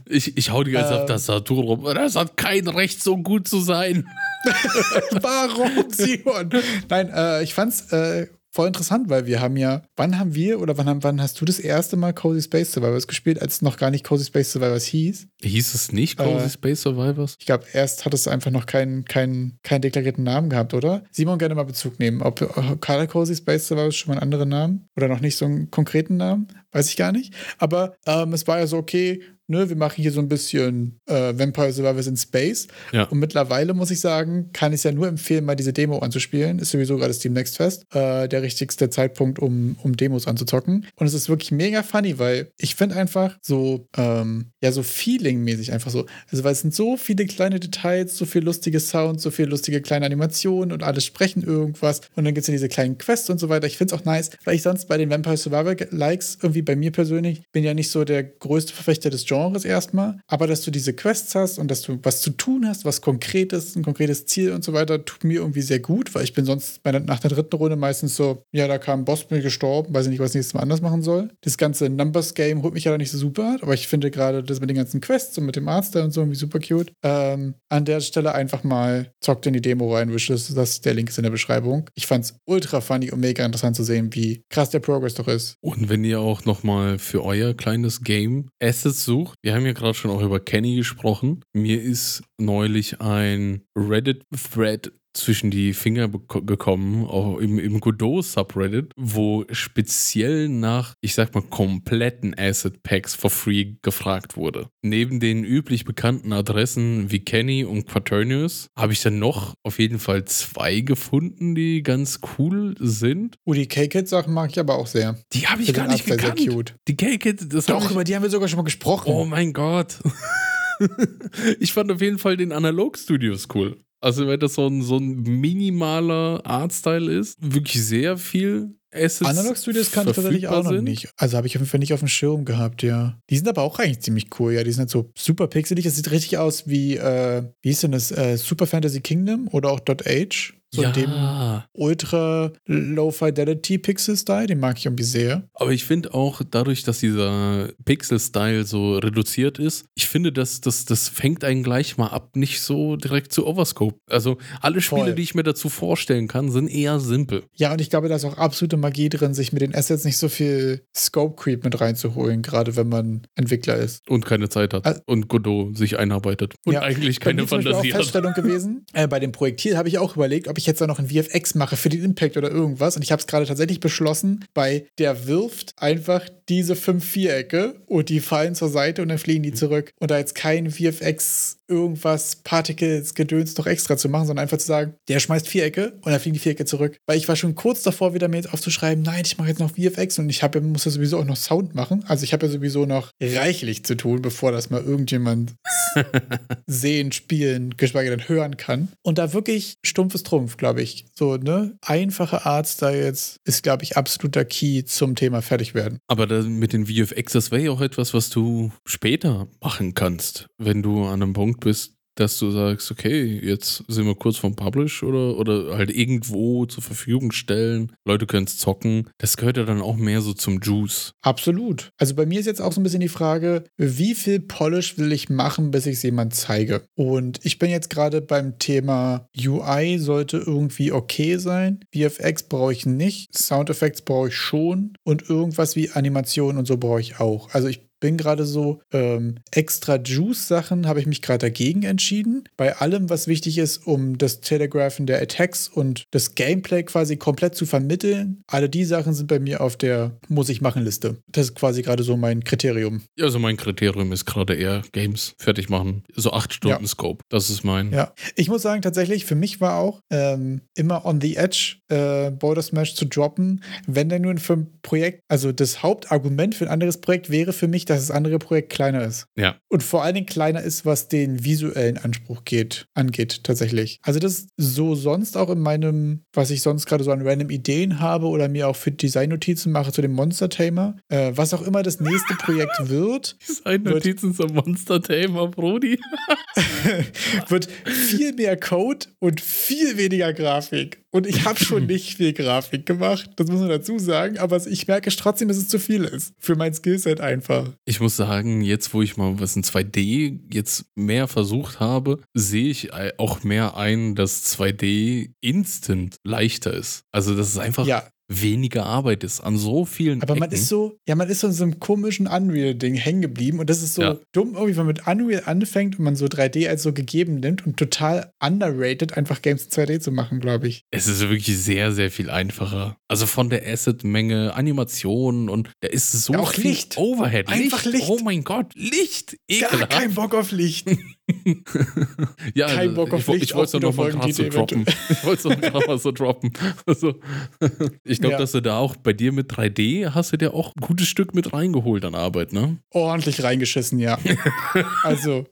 ich, ich hau die ganze Zeit auf Ähm. Tastatur rum. Das hat kein Recht, so gut zu sein. Warum, Simon? Nein, äh, ich fand's äh, voll interessant, weil wir haben ja, wann haben wir oder wann, haben, wann hast du das erste Mal Cozy Space Survivors gespielt, als es noch gar nicht Cozy Space Survivors hieß? Hieß es nicht Cozy Äh, Space Survivors? Ich glaube, erst hat es einfach noch keinen, keinen, keinen deklarierten Namen gehabt, oder? Simon gerne mal Bezug nehmen. Ob äh, Color Cozy Space Survivors schon mal einen anderen Namen oder noch nicht so einen konkreten Namen, weiß ich gar nicht. Aber ähm, es war ja so, okay, ne, wir machen hier so ein bisschen äh, Vampire Survivors in Space. Ja. Und mittlerweile muss ich sagen, kann ich es ja nur empfehlen, mal diese Demo anzuspielen. Ist sowieso gerade Steam Next Fest. Äh, der richtigste Zeitpunkt, um, um Demos anzuzocken. Und es ist wirklich mega funny, weil ich finde einfach so, ähm, ja, so Feeling-mäßig einfach so. Also, weil es sind so viele kleine Details, so viel lustige Sounds, so viele lustige kleine Animationen und alle sprechen irgendwas. Und dann gibt es ja diese kleinen Quests und so weiter. Ich finde es auch nice, weil ich sonst bei den Vampire Survivor Likes irgendwie bei mir persönlich bin ja nicht so der größte Verfechter des Genres erstmal. Aber dass du diese Quests hast und dass du was zu tun hast, was konkretes, ein konkretes Ziel und so weiter, tut mir irgendwie sehr gut, weil ich bin sonst bei nach der dritten Runde meistens so, ja, da kam ein Boss, bin gestorben, weiß ich nicht, was ich nächstes Mal anders machen soll. Das ganze Numbers-Game holt mich ja da nicht so super, aber ich finde gerade das mit den ganzen Quests und mit dem Arzt und so irgendwie super cute. Ähm, an der Stelle einfach mal zockt in die Demo rein, Wishes, das der Link ist in der Beschreibung. Ich fand's ultra funny und mega interessant zu sehen, wie krass der Progress doch ist. Und wenn ihr auch nochmal für euer kleines Game Assets sucht, wir haben ja gerade schon auch über Kenny gesprochen. Mir ist neulich ein Reddit-Thread zwischen die Finger beko bekommen, auch im, im Godot-Subreddit, wo speziell nach, ich sag mal, kompletten Asset-Packs for free gefragt wurde. Neben den üblich bekannten Adressen wie Kenny und Quaternius habe ich dann noch auf jeden Fall zwei gefunden, die ganz cool sind. Oh, die K-Kid-Sachen mag ich aber auch sehr. Die habe ich gar nicht sehr gekannt. cute. Die K-Kid, das Doch, über die haben wir sogar schon mal gesprochen. Oh mein Gott. ich fand auf jeden Fall den Analog Studios cool. Also, weil das so ein, so ein minimaler Artstyle ist, wirklich sehr viel Assets. Analog Studios kannte ich tatsächlich auch noch sind. nicht. Also habe ich auf jeden Fall nicht auf dem Schirm gehabt, ja. Die sind aber auch eigentlich ziemlich cool, ja. Die sind halt so super pixelig. Das sieht richtig aus wie, äh, wie ist denn das? Äh, Super Fantasy Kingdom oder auch Dot Age. So in dem ja, ultra Low Fidelity Pixel Style, den mag ich irgendwie sehr. aber ich finde auch dadurch, dass dieser Pixel-Style so reduziert ist, ich finde, dass das, das fängt einen gleich mal ab, nicht so direkt zu Overscope. Also alle Spiele, Voll. die ich mir dazu vorstellen kann, sind eher simpel. Ja, und ich glaube, da ist auch absolute Magie drin, sich mit den Assets nicht so viel Scope Creep mit reinzuholen, gerade wenn man Entwickler ist. Und keine Zeit hat. Al- und Godot sich einarbeitet. Und Ja, eigentlich keine mir zum Beispiel Fantasie auch hat. Feststellung gewesen. Äh, bei dem Projektil habe ich auch überlegt, ob ich jetzt da noch ein VFX mache für den Impact oder irgendwas. Und ich habe es gerade tatsächlich beschlossen, bei der wirft einfach diese fünf Vierecke und die fallen zur Seite und dann fliegen die zurück. Und da jetzt kein VFX irgendwas, Particles, Gedöns noch extra zu machen, sondern einfach zu sagen, der schmeißt Vierecke und dann fliegen die Vierecke zurück. Weil ich war schon kurz davor, wieder mir jetzt aufzuschreiben, nein, ich mache jetzt noch VFX und ich hab, ja- muss ja sowieso auch noch Sound machen. Also ich habe ja sowieso noch reichlich zu tun, bevor das mal irgendjemand sehen, spielen, geschweige denn hören kann. Und da wirklich stumpfes Trumpf, glaube ich. So, ne? Einfache Artstyles ist, glaube ich, absoluter Key zum Thema fertig werden. Aber mit den VFX, das wäre ja auch etwas, was du später machen kannst, wenn du an einem Punkt bist, dass du sagst, okay, jetzt sind wir kurz vom Publish oder, oder halt irgendwo zur Verfügung stellen. Leute können es zocken. Das gehört ja dann auch mehr so zum Juice. Absolut. Also bei mir ist jetzt auch so ein bisschen die Frage, wie viel Polish will ich machen, bis ich es jemand zeige? Und ich bin jetzt gerade beim Thema UI sollte irgendwie okay sein. VFX brauche ich nicht. Soundeffects brauche ich schon. Und irgendwas wie Animation und so brauche ich auch. Also ich bin gerade so ähm, extra Juice-Sachen habe ich mich gerade dagegen entschieden. Bei allem, was wichtig ist, um das Telegraphen der Attacks und das Gameplay quasi komplett zu vermitteln, alle die Sachen sind bei mir auf der Muss ich machen Liste. Das ist quasi gerade so mein Kriterium. Also mein Kriterium ist gerade eher Games fertig machen. So acht Stunden Ja. Scope. Das ist mein. Ja, ich muss sagen, tatsächlich, für mich war auch ähm, immer on the edge, äh, Border Smash zu droppen, wenn denn nur für ein Projekt, also das Hauptargument für ein anderes Projekt wäre für mich, dass das andere Projekt kleiner ist. Ja. Und vor allen Dingen kleiner ist, was den visuellen Anspruch geht, angeht, tatsächlich. Also das ist so sonst auch in meinem, was ich sonst gerade so an random Ideen habe oder mir auch für Designnotizen mache zu dem Monster Tamer, äh, was auch immer das nächste Projekt wird, Notizen zum Monster Tamer, Brody. wird viel mehr Code und viel weniger Grafik. Und ich habe schon nicht viel Grafik gemacht, das muss man dazu sagen, aber ich merke trotzdem, dass es zu viel ist. Für mein Skillset einfach. Ich muss sagen, jetzt wo ich mal was in 2D jetzt mehr versucht habe, sehe ich auch mehr ein, dass 2D instant leichter ist. Also das ist einfach Ja, weniger Arbeit ist an so vielen Aber man Ecken. ist so, ja, man ist so in so einem komischen Unreal-Ding hängen geblieben und das ist so Ja. dumm, irgendwie, wenn man mit Unreal anfängt und man so 3D als so gegeben nimmt und total underrated, einfach Games in 2D zu machen, glaube ich. Es ist wirklich sehr, sehr viel einfacher. Also von der Asset-Menge, Animationen und da ist so Ja, auch viel Licht. Overhead. Einfach Licht. Oh mein Gott, Licht. Gar Ekelhaft. kein Bock auf Licht. ja, kein Bock auf ich, Ich wollte es noch mal gerade so droppen. Ich wollte es noch mal so droppen. Also, ich glaube, Ja. dass du da auch bei dir mit 3D hast du dir auch ein gutes Stück mit reingeholt an Arbeit, ne? Ordentlich reingeschissen, ja. also,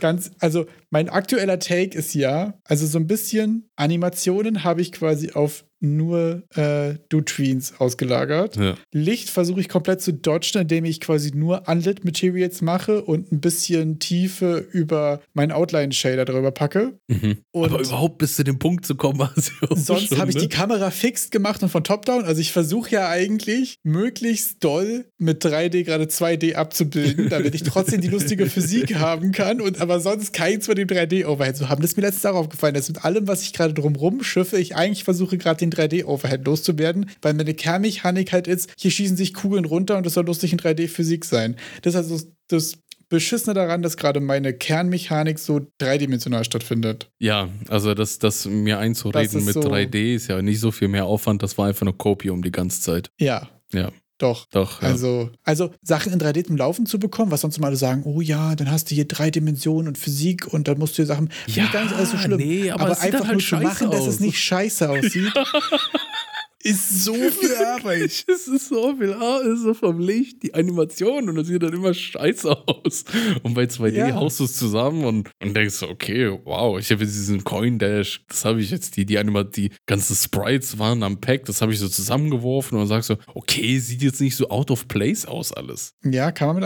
ganz, also mein aktueller Take ist ja, also so ein bisschen Animationen habe ich quasi auf nur äh, Do-Tweens ausgelagert. Ja. Licht versuche ich komplett zu dodgen, indem ich quasi nur Unlit Materials mache und ein bisschen Tiefe über meinen Outline-Shader drüber packe. Mhm. Und Aber überhaupt bis zu dem Punkt zu kommen, du auch sonst habe ich ne? die Kamera fixed gemacht und von Top-Down. Also ich versuche ja eigentlich möglichst doll mit 3D gerade 2D abzubilden, damit ich trotzdem die lustige Physik haben kann und aber sonst keins von dem 3D-Overhead zu haben. Das ist mir letztens darauf gefallen, dass mit allem, was ich gerade drumrum schiffe, ich eigentlich versuche gerade den 3D-Overhead loszuwerden, weil meine Kernmechanik halt ist, hier schießen sich Kugeln runter und das soll lustig in 3D-Physik sein. Das ist also das Beschissene daran, dass gerade meine Kernmechanik so dreidimensional stattfindet. Ja, also das, das mir Das einzureden ist mit so- 3D ist ja nicht so viel mehr Aufwand, das war einfach nur Copium die ganze Zeit. Ja. Ja. Doch. Doch, ja. Also, also Sachen in 3D zum Laufen zu bekommen, was sonst immer alle sagen, oh ja, dann hast du hier drei Dimensionen und Physik und dann musst du dir Sachen. Finde Ja, ich gar nicht alles so schlimm. nee, aber sieht einfach halt nur zu machen, scheiße dass es aus. nicht scheiße aussieht, ist so viel Arbeit. Es ist so viel Arbeit, so vom Licht, die Animation und das sieht dann immer scheiße aus. Und bei 2D Ja. haust du es zusammen und, und denkst, so, okay, wow, ich habe jetzt diesen Coin Dash, das habe ich jetzt, die, die Anima, die ganzen Sprites waren am Pack, das habe ich so zusammengeworfen und dann sagst du, okay, sieht jetzt nicht so out of place aus alles. Ja, kann man mit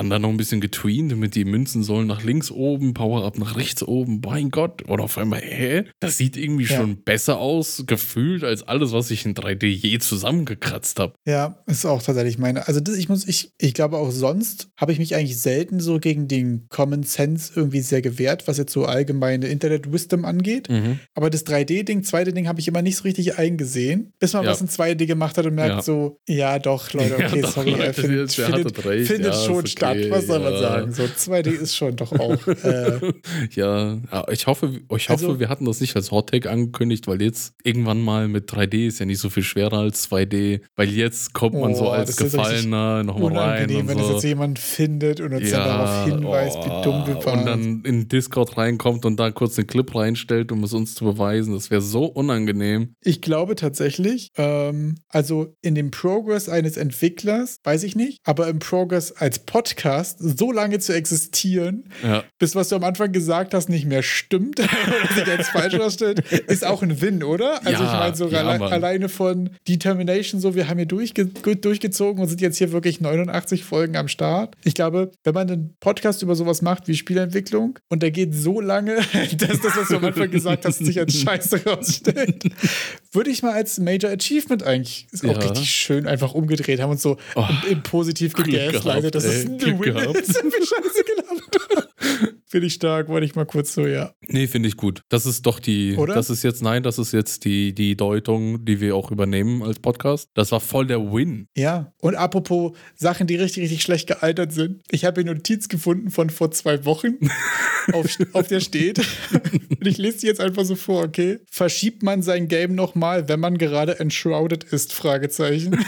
arbeiten. Dann da noch ein bisschen getweent, damit die Münzen sollen nach links oben, Power-Up nach rechts oben. Mein Gott. Oder auf einmal, hä? Das sieht irgendwie Ja. schon besser aus, gefühlt, als alles, was ich in 3D je zusammengekratzt habe. Ja, ist auch tatsächlich meine. Also das, ich muss, ich, ich glaube auch sonst habe ich mich eigentlich selten so gegen den Common Sense irgendwie sehr gewehrt, was jetzt so allgemeine Internet-Wisdom angeht. Mhm. Aber das 3D-Ding, 2D-Ding habe ich immer nicht so richtig eingesehen, bis man Ja. was in 2D gemacht hat und merkt Ja. so, ja doch, Leute, okay, sorry, er findet, findet, findet schon statt. Okay, Was soll man ja. sagen? So 2D ist schon doch auch. Äh, Ja, ja, ich hoffe, ich hoffe, Also- wir hatten das nicht als Hottake angekündigt, weil jetzt irgendwann mal mit 3D ist ja nicht so viel schwerer als 2D, weil jetzt kommt man so Oh, als das ist richtig Gefallener nochmal rein unangenehm, und wenn das so. jetzt jemand findet und uns dann darauf hinweist, wie dumm wir waren. Und dann in Discord reinkommt und da kurz einen Clip reinstellt, um es uns zu beweisen. Das wäre so unangenehm. Ich glaube tatsächlich, ähm, also in dem Progress eines Entwicklers, weiß ich nicht, aber im Progress als Podcast so lange zu existieren, Ja, bis was du am Anfang gesagt hast, nicht mehr stimmt oder sich als falsch darstellt, ist auch ein Win, oder? Also Ja, ich meine, so ja, alle, alleine von Determination, so, wir haben hier durchge durchgezogen und sind jetzt hier wirklich 89 Folgen am Start. Ich glaube, wenn man einen Podcast über sowas macht wie Spielentwicklung und der geht so lange, dass das, was du am Anfang gesagt hast, sich als Scheiße rausstellt, würde ich mal als Major Achievement eigentlich, ist auch Ja. richtig schön, einfach umgedreht, haben uns so Oh, im, im positiv gegaslightet, dass es ein Win ist, und Scheiße haben. Finde ich stark, wollte ich mal kurz so, ja. nee, finde ich gut. Das ist doch die, Oder? das ist jetzt, nein, das ist jetzt die, die Deutung, die wir auch übernehmen als Podcast. Das war voll der Win. Ja, und apropos Sachen, die richtig, richtig schlecht gealtert sind. Ich habe eine Notiz gefunden von vor zwei Wochen, auf, auf der steht. Und ich lese die jetzt einfach so vor, okay? Verschiebt man sein Game nochmal, wenn man gerade enshrouded ist? Fragezeichen.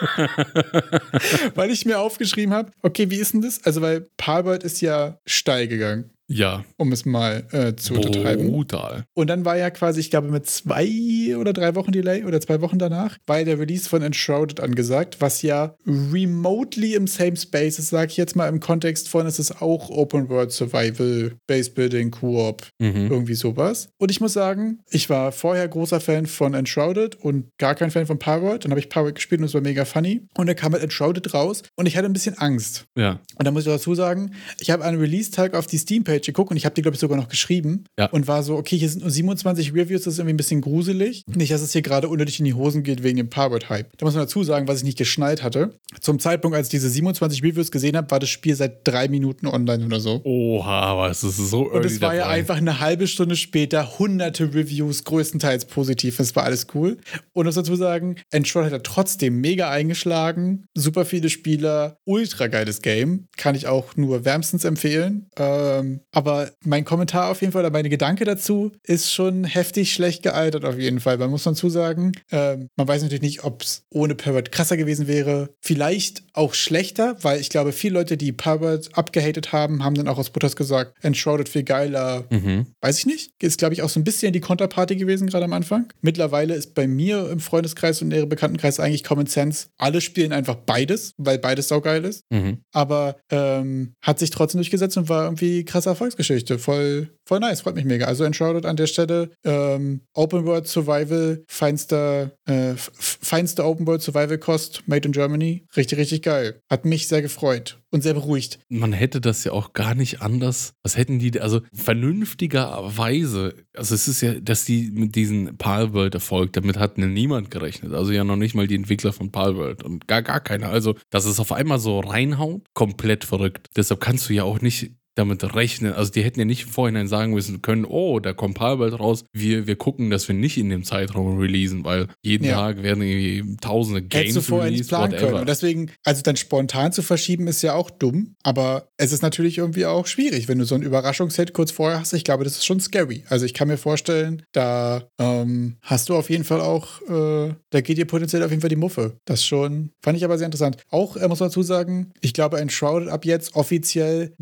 weil ich mir aufgeschrieben habe, okay, wie ist denn das? Also, weil Palbert ist ja steil gegangen, Ja, um es mal äh, zu untertreiben. brutal. Und dann war ja quasi, ich glaube, mit zwei oder drei Wochen Delay oder zwei Wochen danach, war der Release von Enshrouded angesagt, was ja remotely im same space ist, sage ich jetzt mal im Kontext von, es ist auch Open World Survival, Base Building, Koop, Mhm. irgendwie sowas. Und ich muss sagen, ich war vorher großer Fan von Enshrouded und gar kein Fan von Parrot. Dann habe ich Parrot gespielt und es war mega funny. Und dann kam halt Enshrouded raus und ich hatte ein bisschen Angst. Ja. Und da muss ich dazu sagen, ich habe einen Release-Tag auf die Steam-Page Review-Page geguckt und ich habe die, glaube ich, sogar noch geschrieben Ja. und war so, okay, hier sind nur 27 Reviews, das ist irgendwie ein bisschen gruselig. Nicht, dass es hier gerade unnötig in die Hosen geht wegen dem Powered-Hype. Da muss man dazu sagen, was ich nicht geschnallt hatte. Zum Zeitpunkt, als ich diese 27 Reviews gesehen habe, war das Spiel seit drei Minuten online oder so. Oha, aber es ist so Und es war ja dabei. einfach eine halbe Stunde später hunderte Reviews, größtenteils positiv. Das war alles cool. Und muss dazu sagen, Enshrouded hat trotzdem mega eingeschlagen. Super viele Spieler. Ultra geiles Game. Kann ich auch nur wärmstens empfehlen. Ähm, aber mein Kommentar auf jeden Fall oder meine Gedanke dazu ist schon heftig schlecht gealtert auf jeden Fall. Man muss dazu sagen, ähm, man weiß natürlich nicht, ob es ohne Pervert krasser gewesen wäre. Vielleicht auch schlechter, weil ich glaube, viele Leute, die Pervert abgehatet haben, haben dann auch aus Butters gesagt, Enshrouded viel geiler, Mhm. Weiß ich nicht. Ist, glaube ich, auch so ein bisschen die Konterparty gewesen, gerade am Anfang. Mittlerweile ist bei mir im Freundeskreis und in ihrem Bekanntenkreis eigentlich Common Sense. Alle spielen einfach beides, weil beides saugeil ist. Mhm. Aber ähm, hat sich trotzdem durchgesetzt und war irgendwie krasse Erfolgsgeschichte. Voll, voll nice, freut mich mega. Also Enshrouded an der Stelle. Ähm, Open World Survival, feinster, äh, feinste Open World Survival Cost, made in Germany. Richtig, richtig geil. Hat mich sehr gefreut und sehr beruhigt. Man hätte das ja auch gar nicht anders. Was hätten die, also vernünftigerweise, also es ist ja, dass die mit diesem Palworld-Erfolg, damit hat niemand gerechnet. Also ja noch nicht mal die Entwickler von Palworld und gar, gar keiner. Also, dass es auf einmal so reinhaut, komplett verrückt. Deshalb kannst du ja auch nicht damit rechnen. Also die hätten ja nicht im Vorhinein sagen müssen können, oh, da kommt Palworld raus. Wir, wir gucken, dass wir nicht in dem Zeitraum releasen, weil jeden Ja. Tag werden irgendwie tausende Hättest du Games vorher nicht released, planen können. whatever. Und deswegen, also dann spontan zu verschieben, ist ja auch dumm. Aber es ist natürlich irgendwie auch schwierig, wenn du so einen Überraschungshit kurz vorher hast. Ich glaube, das ist schon scary. Also ich kann mir vorstellen, da ähm, hast du auf jeden Fall auch, äh, da geht dir potenziell auf jeden Fall die Muffe. Das schon, fand ich aber sehr interessant. Auch äh, muss man dazu sagen, ich glaube, Enshrouded ab jetzt offiziell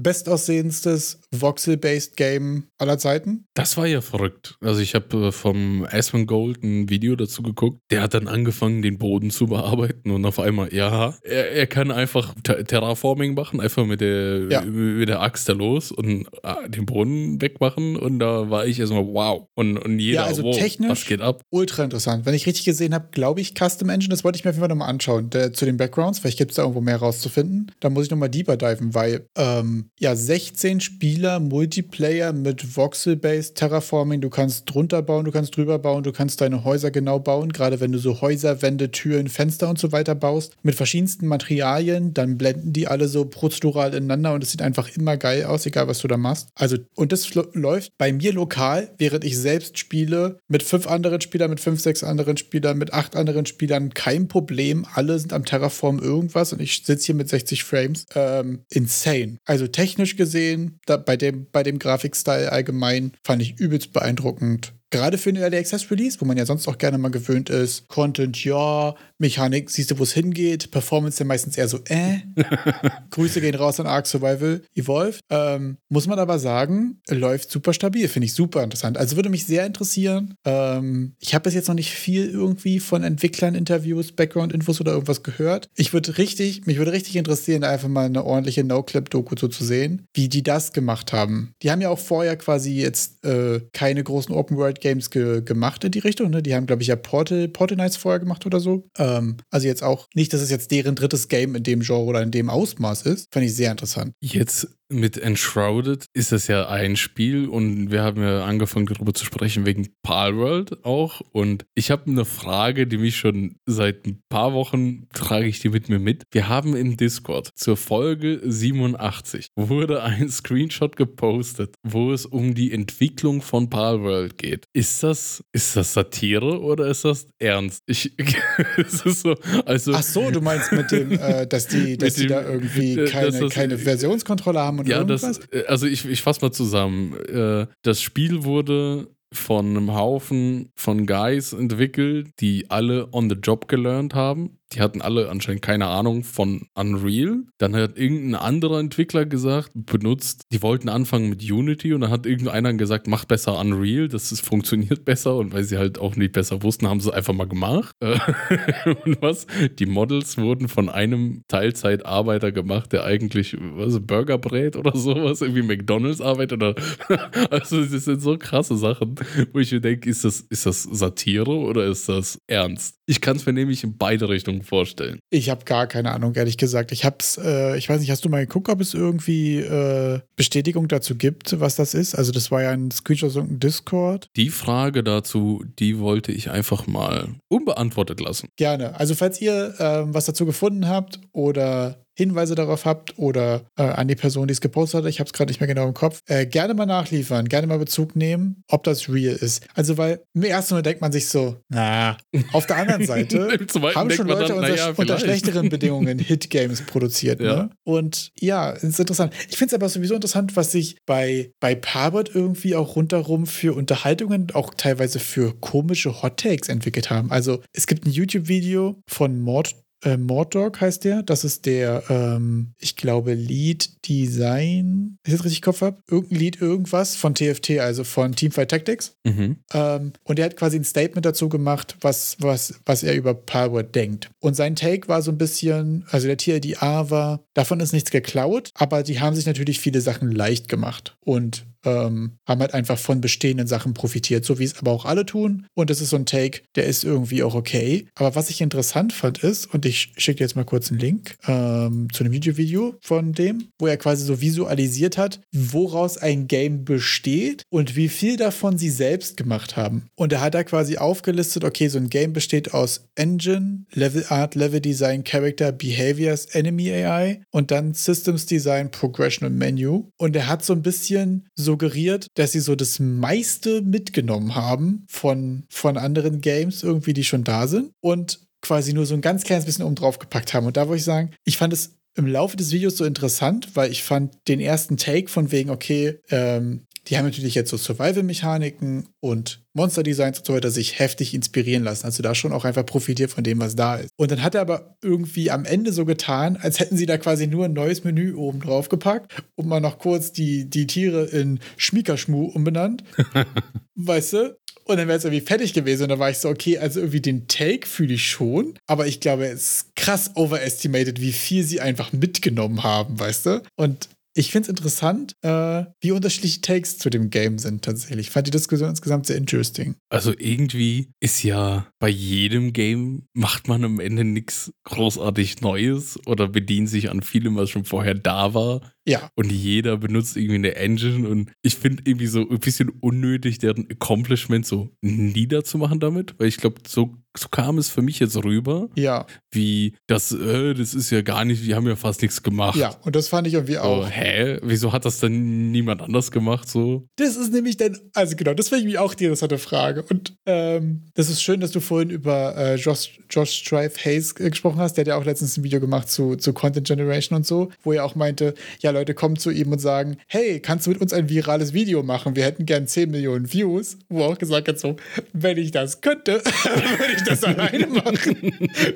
bestaussehendstes Voxel-based Game aller Zeiten. Das war ja verrückt. Also ich habe äh, vom Asmongold ein Video dazu geguckt. Der hat dann angefangen, den Boden zu bearbeiten und auf einmal, ja, er, er kann einfach Ter Terraforming machen, einfach mit der, Ja. mit der Axt da los und äh, den Boden wegmachen und da war ich erstmal wow. Und, und jeder, Ja, also wow, technisch- was geht ab? ultra interessant. Wenn ich richtig gesehen habe, glaube ich, Custom Engine, das wollte ich mir auf jeden Fall nochmal anschauen. Der, zu den Backgrounds, vielleicht gibt es da irgendwo mehr rauszufinden. Da muss ich nochmal deeper diven, weil ähm, ja, 16 Spieler, Multiplayer mit Voxel-Based Terraforming, du kannst drunter bauen, du kannst drüber bauen, du kannst deine Häuser genau bauen, gerade wenn du so Häuser, Wände, Türen, Fenster und so weiter baust, mit verschiedensten Materialien, dann blenden die alle so prozedural ineinander und es sieht einfach immer geil aus, egal was du da machst. Also, und das läuft bei mir lokal, während ich selbst spiele, mit fünf anderen Spielern, mit fünf, sechs anderen Spielern, mit acht anderen Spielern, kein Problem. Alle sind am Terraform irgendwas und ich sitze hier mit 60 Frames. Ähm, insane. Also technisch gesehen, da, bei dem, bei dem Grafikstyle allgemein, fand ich übelst beeindruckend. Gerade für einen Early Access Release, wo man ja sonst auch gerne mal gewöhnt ist. Content, ja. Mechanik, siehst du, wo es hingeht. Performance ja meistens eher so, äh. Grüße gehen raus an Ark Survival Evolved. Ähm, muss man aber sagen, läuft super stabil. Finde ich super interessant. Also würde mich sehr interessieren. Ähm, ich habe bis jetzt noch nicht viel irgendwie von Entwicklern, Interviews, Background-Infos oder irgendwas gehört. Ich würde richtig, mich würde richtig interessieren, einfach mal eine ordentliche No-Clip-Doku so zu sehen, wie die das gemacht haben. Die haben ja auch vorher quasi jetzt äh, keine großen Open-World-Games ge gemacht in die Richtung. Ne? Die haben, glaube ich, ja Portal, Portal Knights vorher gemacht oder so. Ähm, also jetzt auch nicht, dass es jetzt deren drittes Game in dem Genre oder in dem Ausmaß ist. Fand ich sehr interessant. Jetzt mit Enshrouded ist das ja ein Spiel und wir haben ja angefangen darüber zu sprechen wegen Palworld auch und ich habe eine Frage, die mich schon seit ein paar Wochen trage ich die mit mir mit. Wir haben im Discord zur Folge 87 wurde ein Screenshot gepostet, wo es um die Entwicklung von Palworld geht. Ist das ist das Satire oder ist das ernst? Ich es ist so also Ach so, du meinst mit dem, äh, dass die, dass die da irgendwie keine, das- keine Versionskontrolle haben und Ja, irgendwas? das, äh, also ich, ich fasse mal zusammen. Äh, Das Spiel wurde von einem Haufen von Guys entwickelt, die alle on the job gelernt haben. Die hatten alle anscheinend keine Ahnung von Unreal. Dann hat irgendein anderer Entwickler gesagt, benutzt, die wollten anfangen mit Unity und dann hat irgendeiner gesagt, macht besser Unreal, das ist, funktioniert besser und weil sie halt auch nicht besser wussten, haben sie es einfach mal gemacht. Und was? Die Models wurden von einem Teilzeitarbeiter gemacht, der eigentlich was, Burger brät oder sowas, irgendwie McDonalds arbeitet oder also das sind so krasse Sachen, wo ich mir denke, ist das, ist das Satire oder ist das ernst? Ich kann es mir nämlich in beide Richtungen denn vorstellen? Ich habe gar keine Ahnung, ehrlich gesagt. Ich hab's, äh, ich weiß nicht, hast du mal geguckt, ob es irgendwie äh, Bestätigung dazu gibt, was das ist? Also, das war ja ein Screenshot und ein Discord. Die Frage dazu, die wollte ich einfach mal unbeantwortet lassen. Gerne. Also, falls ihr ähm, was dazu gefunden habt oder Hinweise darauf habt oder äh, an die Person, die es gepostet hat, ich habe es gerade nicht mehr genau im Kopf, äh, gerne mal nachliefern, gerne mal Bezug nehmen, ob das real ist. Also, weil im ersten Mal denkt man sich so, na, auf der anderen Seite haben schon Leute dann, unter, ja, unter, schlechteren Bedingungen Hit-Games produziert. Ja. Ne? Und ja, es ist interessant. Ich finde es aber sowieso interessant, was sich bei, bei Parbot irgendwie auch rundherum für Unterhaltungen, auch teilweise für komische Hot Takes entwickelt haben. Also, es gibt ein YouTube-Video von Mord äh, Morddog heißt der. Das ist der, ähm, ich glaube, Lead Design, wenn ich das richtig Kopf habe. Irgendein Lead irgendwas von TFT, also von Teamfight Tactics. Mhm. Ähm, und er hat quasi ein Statement dazu gemacht, was, was, was er über Power denkt. Und sein Take war so ein bisschen, also der TLDA war, davon ist nichts geklaut, aber die haben sich natürlich viele Sachen leicht gemacht. Und ähm, haben halt einfach von bestehenden Sachen profitiert, so wie es aber auch alle tun. Und das ist so ein Take, der ist irgendwie auch okay. Aber was ich interessant fand ist, und ich schicke dir jetzt mal kurz einen Link ähm, zu einem Video-Video von dem, wo er quasi so visualisiert hat, woraus ein Game besteht und wie viel davon sie selbst gemacht haben. Und er hat da quasi aufgelistet, okay, so ein Game besteht aus Engine, Level Art, Level Design, Character, Behaviors, Enemy AI und dann Systems Design, Progression und Menu. Und er hat so ein bisschen so suggeriert, dass sie so das meiste mitgenommen haben von, von anderen Games irgendwie, die schon da sind und quasi nur so ein ganz kleines bisschen oben drauf gepackt haben. Und da würde ich sagen, ich fand es im Laufe des Videos so interessant, weil ich fand den ersten Take von wegen, okay, ähm, die haben natürlich jetzt so Survival-Mechaniken und Monster-Designs und so weiter sich heftig inspirieren lassen. Also da schon auch einfach profitiert von dem, was da ist. Und dann hat er aber irgendwie am Ende so getan, als hätten sie da quasi nur ein neues Menü oben drauf gepackt und mal noch kurz die, die Tiere in Schmiekerschmu umbenannt. weißt du? Und dann wäre es irgendwie fertig gewesen. Und da war ich so, okay, also irgendwie den Take fühle ich schon. Aber ich glaube, es ist krass overestimated, wie viel sie einfach mitgenommen haben, weißt du? Und ich finde es interessant, äh, wie unterschiedliche Takes zu dem Game sind tatsächlich. Ich fand die Diskussion insgesamt sehr interesting. Also irgendwie ist ja bei jedem Game macht man am Ende nichts großartig Neues oder bedient sich an vielem, was schon vorher da war. Ja. Und jeder benutzt irgendwie eine Engine und ich finde irgendwie so ein bisschen unnötig, deren Accomplishment so niederzumachen damit, weil ich glaube, so, so kam es für mich jetzt rüber. Ja. Wie das, äh, das ist ja gar nicht, wir haben ja fast nichts gemacht. Ja, und das fand ich irgendwie auch. Hä? Wieso hat das denn niemand anders gemacht so? Das ist nämlich dann, also genau, das war irgendwie auch die interessante Frage. Und ähm, das ist schön, dass du vorhin über äh, Josh, Josh Strife Hayes gesprochen hast. Der hat ja auch letztens ein Video gemacht zu, zu Content Generation und so, wo er auch meinte, ja, Leute kommen zu ihm und sagen, hey, kannst du mit uns ein virales Video machen? Wir hätten gern 10 Millionen Views. Wo er auch gesagt hat, so, wenn ich das könnte, würde ich das alleine machen.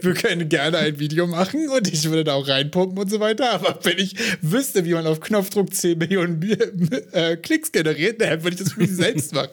Wir können gerne ein Video machen und ich würde da auch reinpumpen und so weiter. Aber wenn ich wüsste, wie man auf Knopfdruck 10 Millionen äh, Klicks generiert, dann würde ich das für mich selbst machen.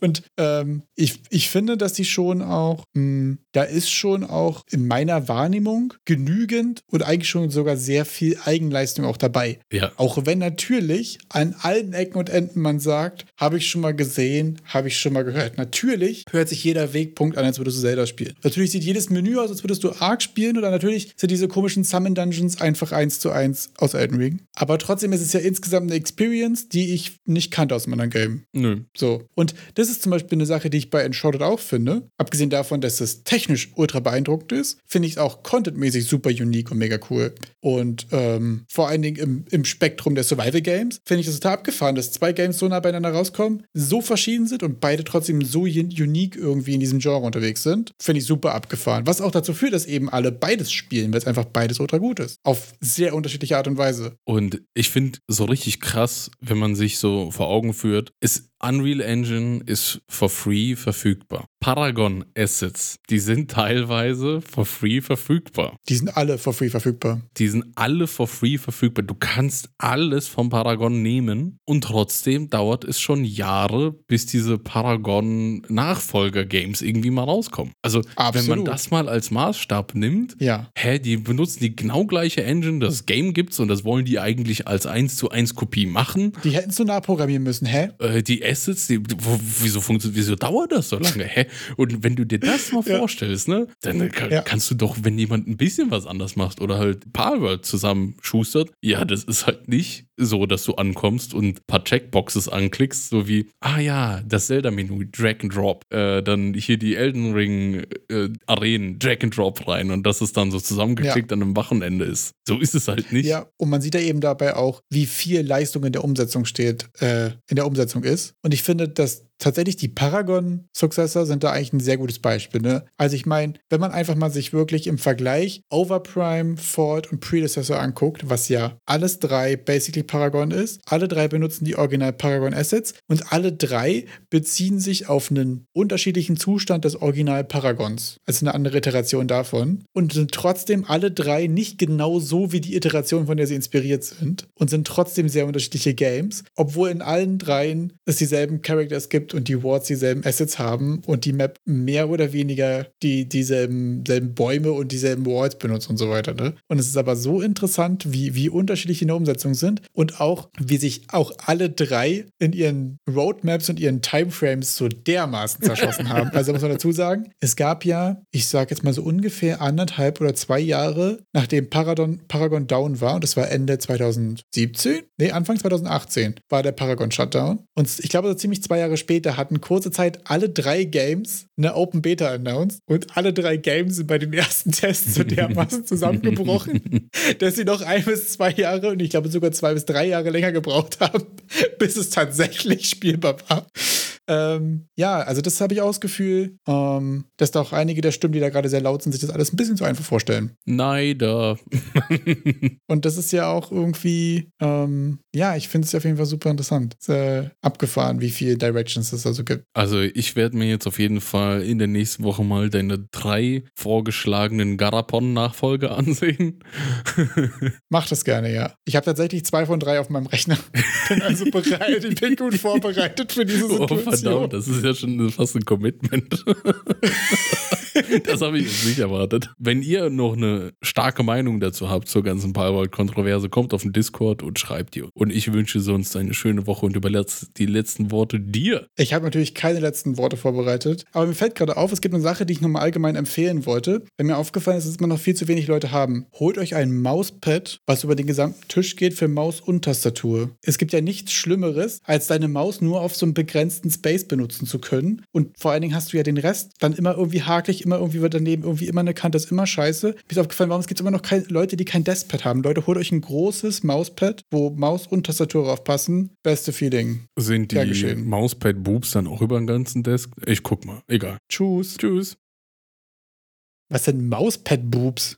Und ähm, ich, ich finde, dass die schon auch, mh, hm, da ist schon auch in meiner Wahrnehmung genügend und eigentlich schon sogar sehr viel Eigenleistung auch dabei. Ja. Auch wenn natürlich an allen Ecken und Enden man sagt, habe ich schon mal gesehen, habe ich schon mal gehört. Natürlich hört sich jeder Wegpunkt an, als würdest du Zelda spielen. Natürlich sieht jedes Menü aus, als würdest du Ark spielen oder natürlich sind diese komischen Summon Dungeons einfach eins zu eins aus Elden Ring. Aber trotzdem ist es ja insgesamt eine Experience, die ich nicht kannte aus einem anderen Game. Nö. So. Und das ist zum Beispiel eine Sache, die ich bei Enshrouded auch finde. Abgesehen davon, dass es technisch ultra beeindruckend ist, finde ich es auch contentmäßig super unique und mega cool. Und ähm, vor allen Dingen im, im Spektrum der Survival Games finde ich das total abgefahren, dass zwei Games so nah beieinander rauskommen, so verschieden sind und beide trotzdem so unique irgendwie in diesem Genre unterwegs sind. Finde ich super abgefahren. Was auch dazu führt, dass eben alle beides spielen, weil es einfach beides ultra gut ist. Auf sehr unterschiedliche Art und Weise. Und ich finde so richtig krass, wenn man sich so vor Augen führt, ist Unreal Engine ist for free verfügbar. Paragon Assets, die sind teilweise for free verfügbar. Die sind alle for free verfügbar. Die sind alle for free verfügbar. Du kannst alles vom Paragon nehmen und trotzdem dauert es schon Jahre, bis diese Paragon Nachfolger Games irgendwie mal rauskommen. Also, Absolut. wenn man das mal als Maßstab nimmt, ja. hä, die benutzen die genau gleiche Engine, das Game gibt's und das wollen die eigentlich als 1 zu 1 Kopie machen. Die hätten es so nah programmieren müssen, hä? Äh, die Assets, die, wo, wieso funktioniert, wieso dauert das so lange? Hä? Und wenn du dir das mal Ja. vorstellst, ne, dann kann, Ja. kannst du doch, wenn jemand ein bisschen was anders macht oder halt Palworld zusammen schustert, ja, das ist halt nicht so, dass du ankommst und ein paar Checkboxes anklickst, so wie, ah ja, das Zelda-Menü, Drag and Drop, äh, dann hier die Elden Ring äh, Drag and Drop rein und dass es dann so zusammengeklickt an einem Wochenende ist. So ist es halt nicht. Ja, und man sieht da eben dabei auch, wie viel Leistung in der Umsetzung steht, äh, in der Umsetzung ist. Und ich finde, dass tatsächlich die Paragon-Successor sind da eigentlich ein sehr gutes Beispiel. Ne? Also ich meine, wenn man einfach mal sich wirklich im Vergleich Overprime, Ford und Predecessor anguckt, was ja alles drei basically Paragon ist, alle drei benutzen die Original Paragon Assets und alle drei beziehen sich auf einen unterschiedlichen Zustand des Original Paragons. Also eine andere Iteration davon. Und sind trotzdem alle drei nicht genau so wie die Iteration, von der sie inspiriert sind. Und sind trotzdem sehr unterschiedliche Games, obwohl in allen dreien es dieselben Characters gibt und die Wards dieselben Assets haben und die Map mehr oder weniger die dieselben selben Bäume und dieselben Wards benutzt und so weiter. Ne? Und es ist aber so interessant, wie, wie unterschiedlich die in der Umsetzung sind und auch, wie sich auch alle drei in ihren Roadmaps und ihren Timeframes so dermaßen zerschossen haben. Also muss man dazu sagen, es gab ja, ich sage jetzt mal so ungefähr anderthalb oder zwei Jahre, nachdem Paragon, Paragon down war, und das war Ende 2017, nee, Anfang 2018 war der Paragon Shutdown. Und ich glaube, so ziemlich zwei Jahre später hatten kurze Zeit alle drei Games eine Open Beta announced und alle drei Games sind bei den ersten Tests so dermaßen zusammengebrochen, dass sie noch ein bis zwei Jahre und ich glaube sogar zwei bis drei Jahre länger gebraucht haben, bis es tatsächlich spielbar war. Ähm, ja, also das habe ich auch das Gefühl, ähm, dass da auch einige der Stimmen, die da gerade sehr laut sind, sich das alles ein bisschen zu einfach vorstellen. Neider. Und das ist ja auch irgendwie, ähm, ja, ich finde es auf jeden Fall super interessant. Ist, äh, abgefahren, wie viele Directions es da so gibt. Also ich werde mir jetzt auf jeden Fall in der nächsten Woche mal deine drei vorgeschlagenen Garapon-Nachfolge ansehen. Mach das gerne, ja. Ich habe tatsächlich zwei von drei auf meinem Rechner. Bin also bereit, ich bin gut vorbereitet für diese Oh, Situation. Verdammt, das ist ja schon fast ein Commitment. das habe ich nicht erwartet. Wenn ihr noch eine starke Meinung dazu habt zur ganzen Palworld-Kontroverse, kommt auf den Discord und schreibt ihr. Und ich wünsche sonst eine schöne Woche und überlasse die letzten Worte dir. Ich habe natürlich keine letzten Worte vorbereitet, aber mir fällt gerade auf, es gibt eine Sache, die ich nochmal allgemein empfehlen wollte. Wenn mir aufgefallen ist, dass immer noch viel zu wenig Leute haben. Holt euch ein Mauspad, was über den gesamten Tisch geht für Maus und Tastatur. Es gibt ja nichts Schlimmeres, als deine Maus nur auf so einem begrenzten Space benutzen zu können. Und vor allen Dingen hast du ja den Rest dann immer irgendwie hakelig, immer irgendwie wird daneben, irgendwie immer eine Kante, ist immer scheiße. Mir ist aufgefallen, warum es gibt immer noch kein, Leute, die kein Deskpad haben. Leute, holt euch ein großes Mauspad, wo Maus und Tastatur drauf passen. Beste Feeling. Sind die geschehen. Mauspad-Boobs dann auch über den ganzen Desk? Ich guck mal. Egal. Tschüss. Tschüss. Was sind Mauspad-Boobs?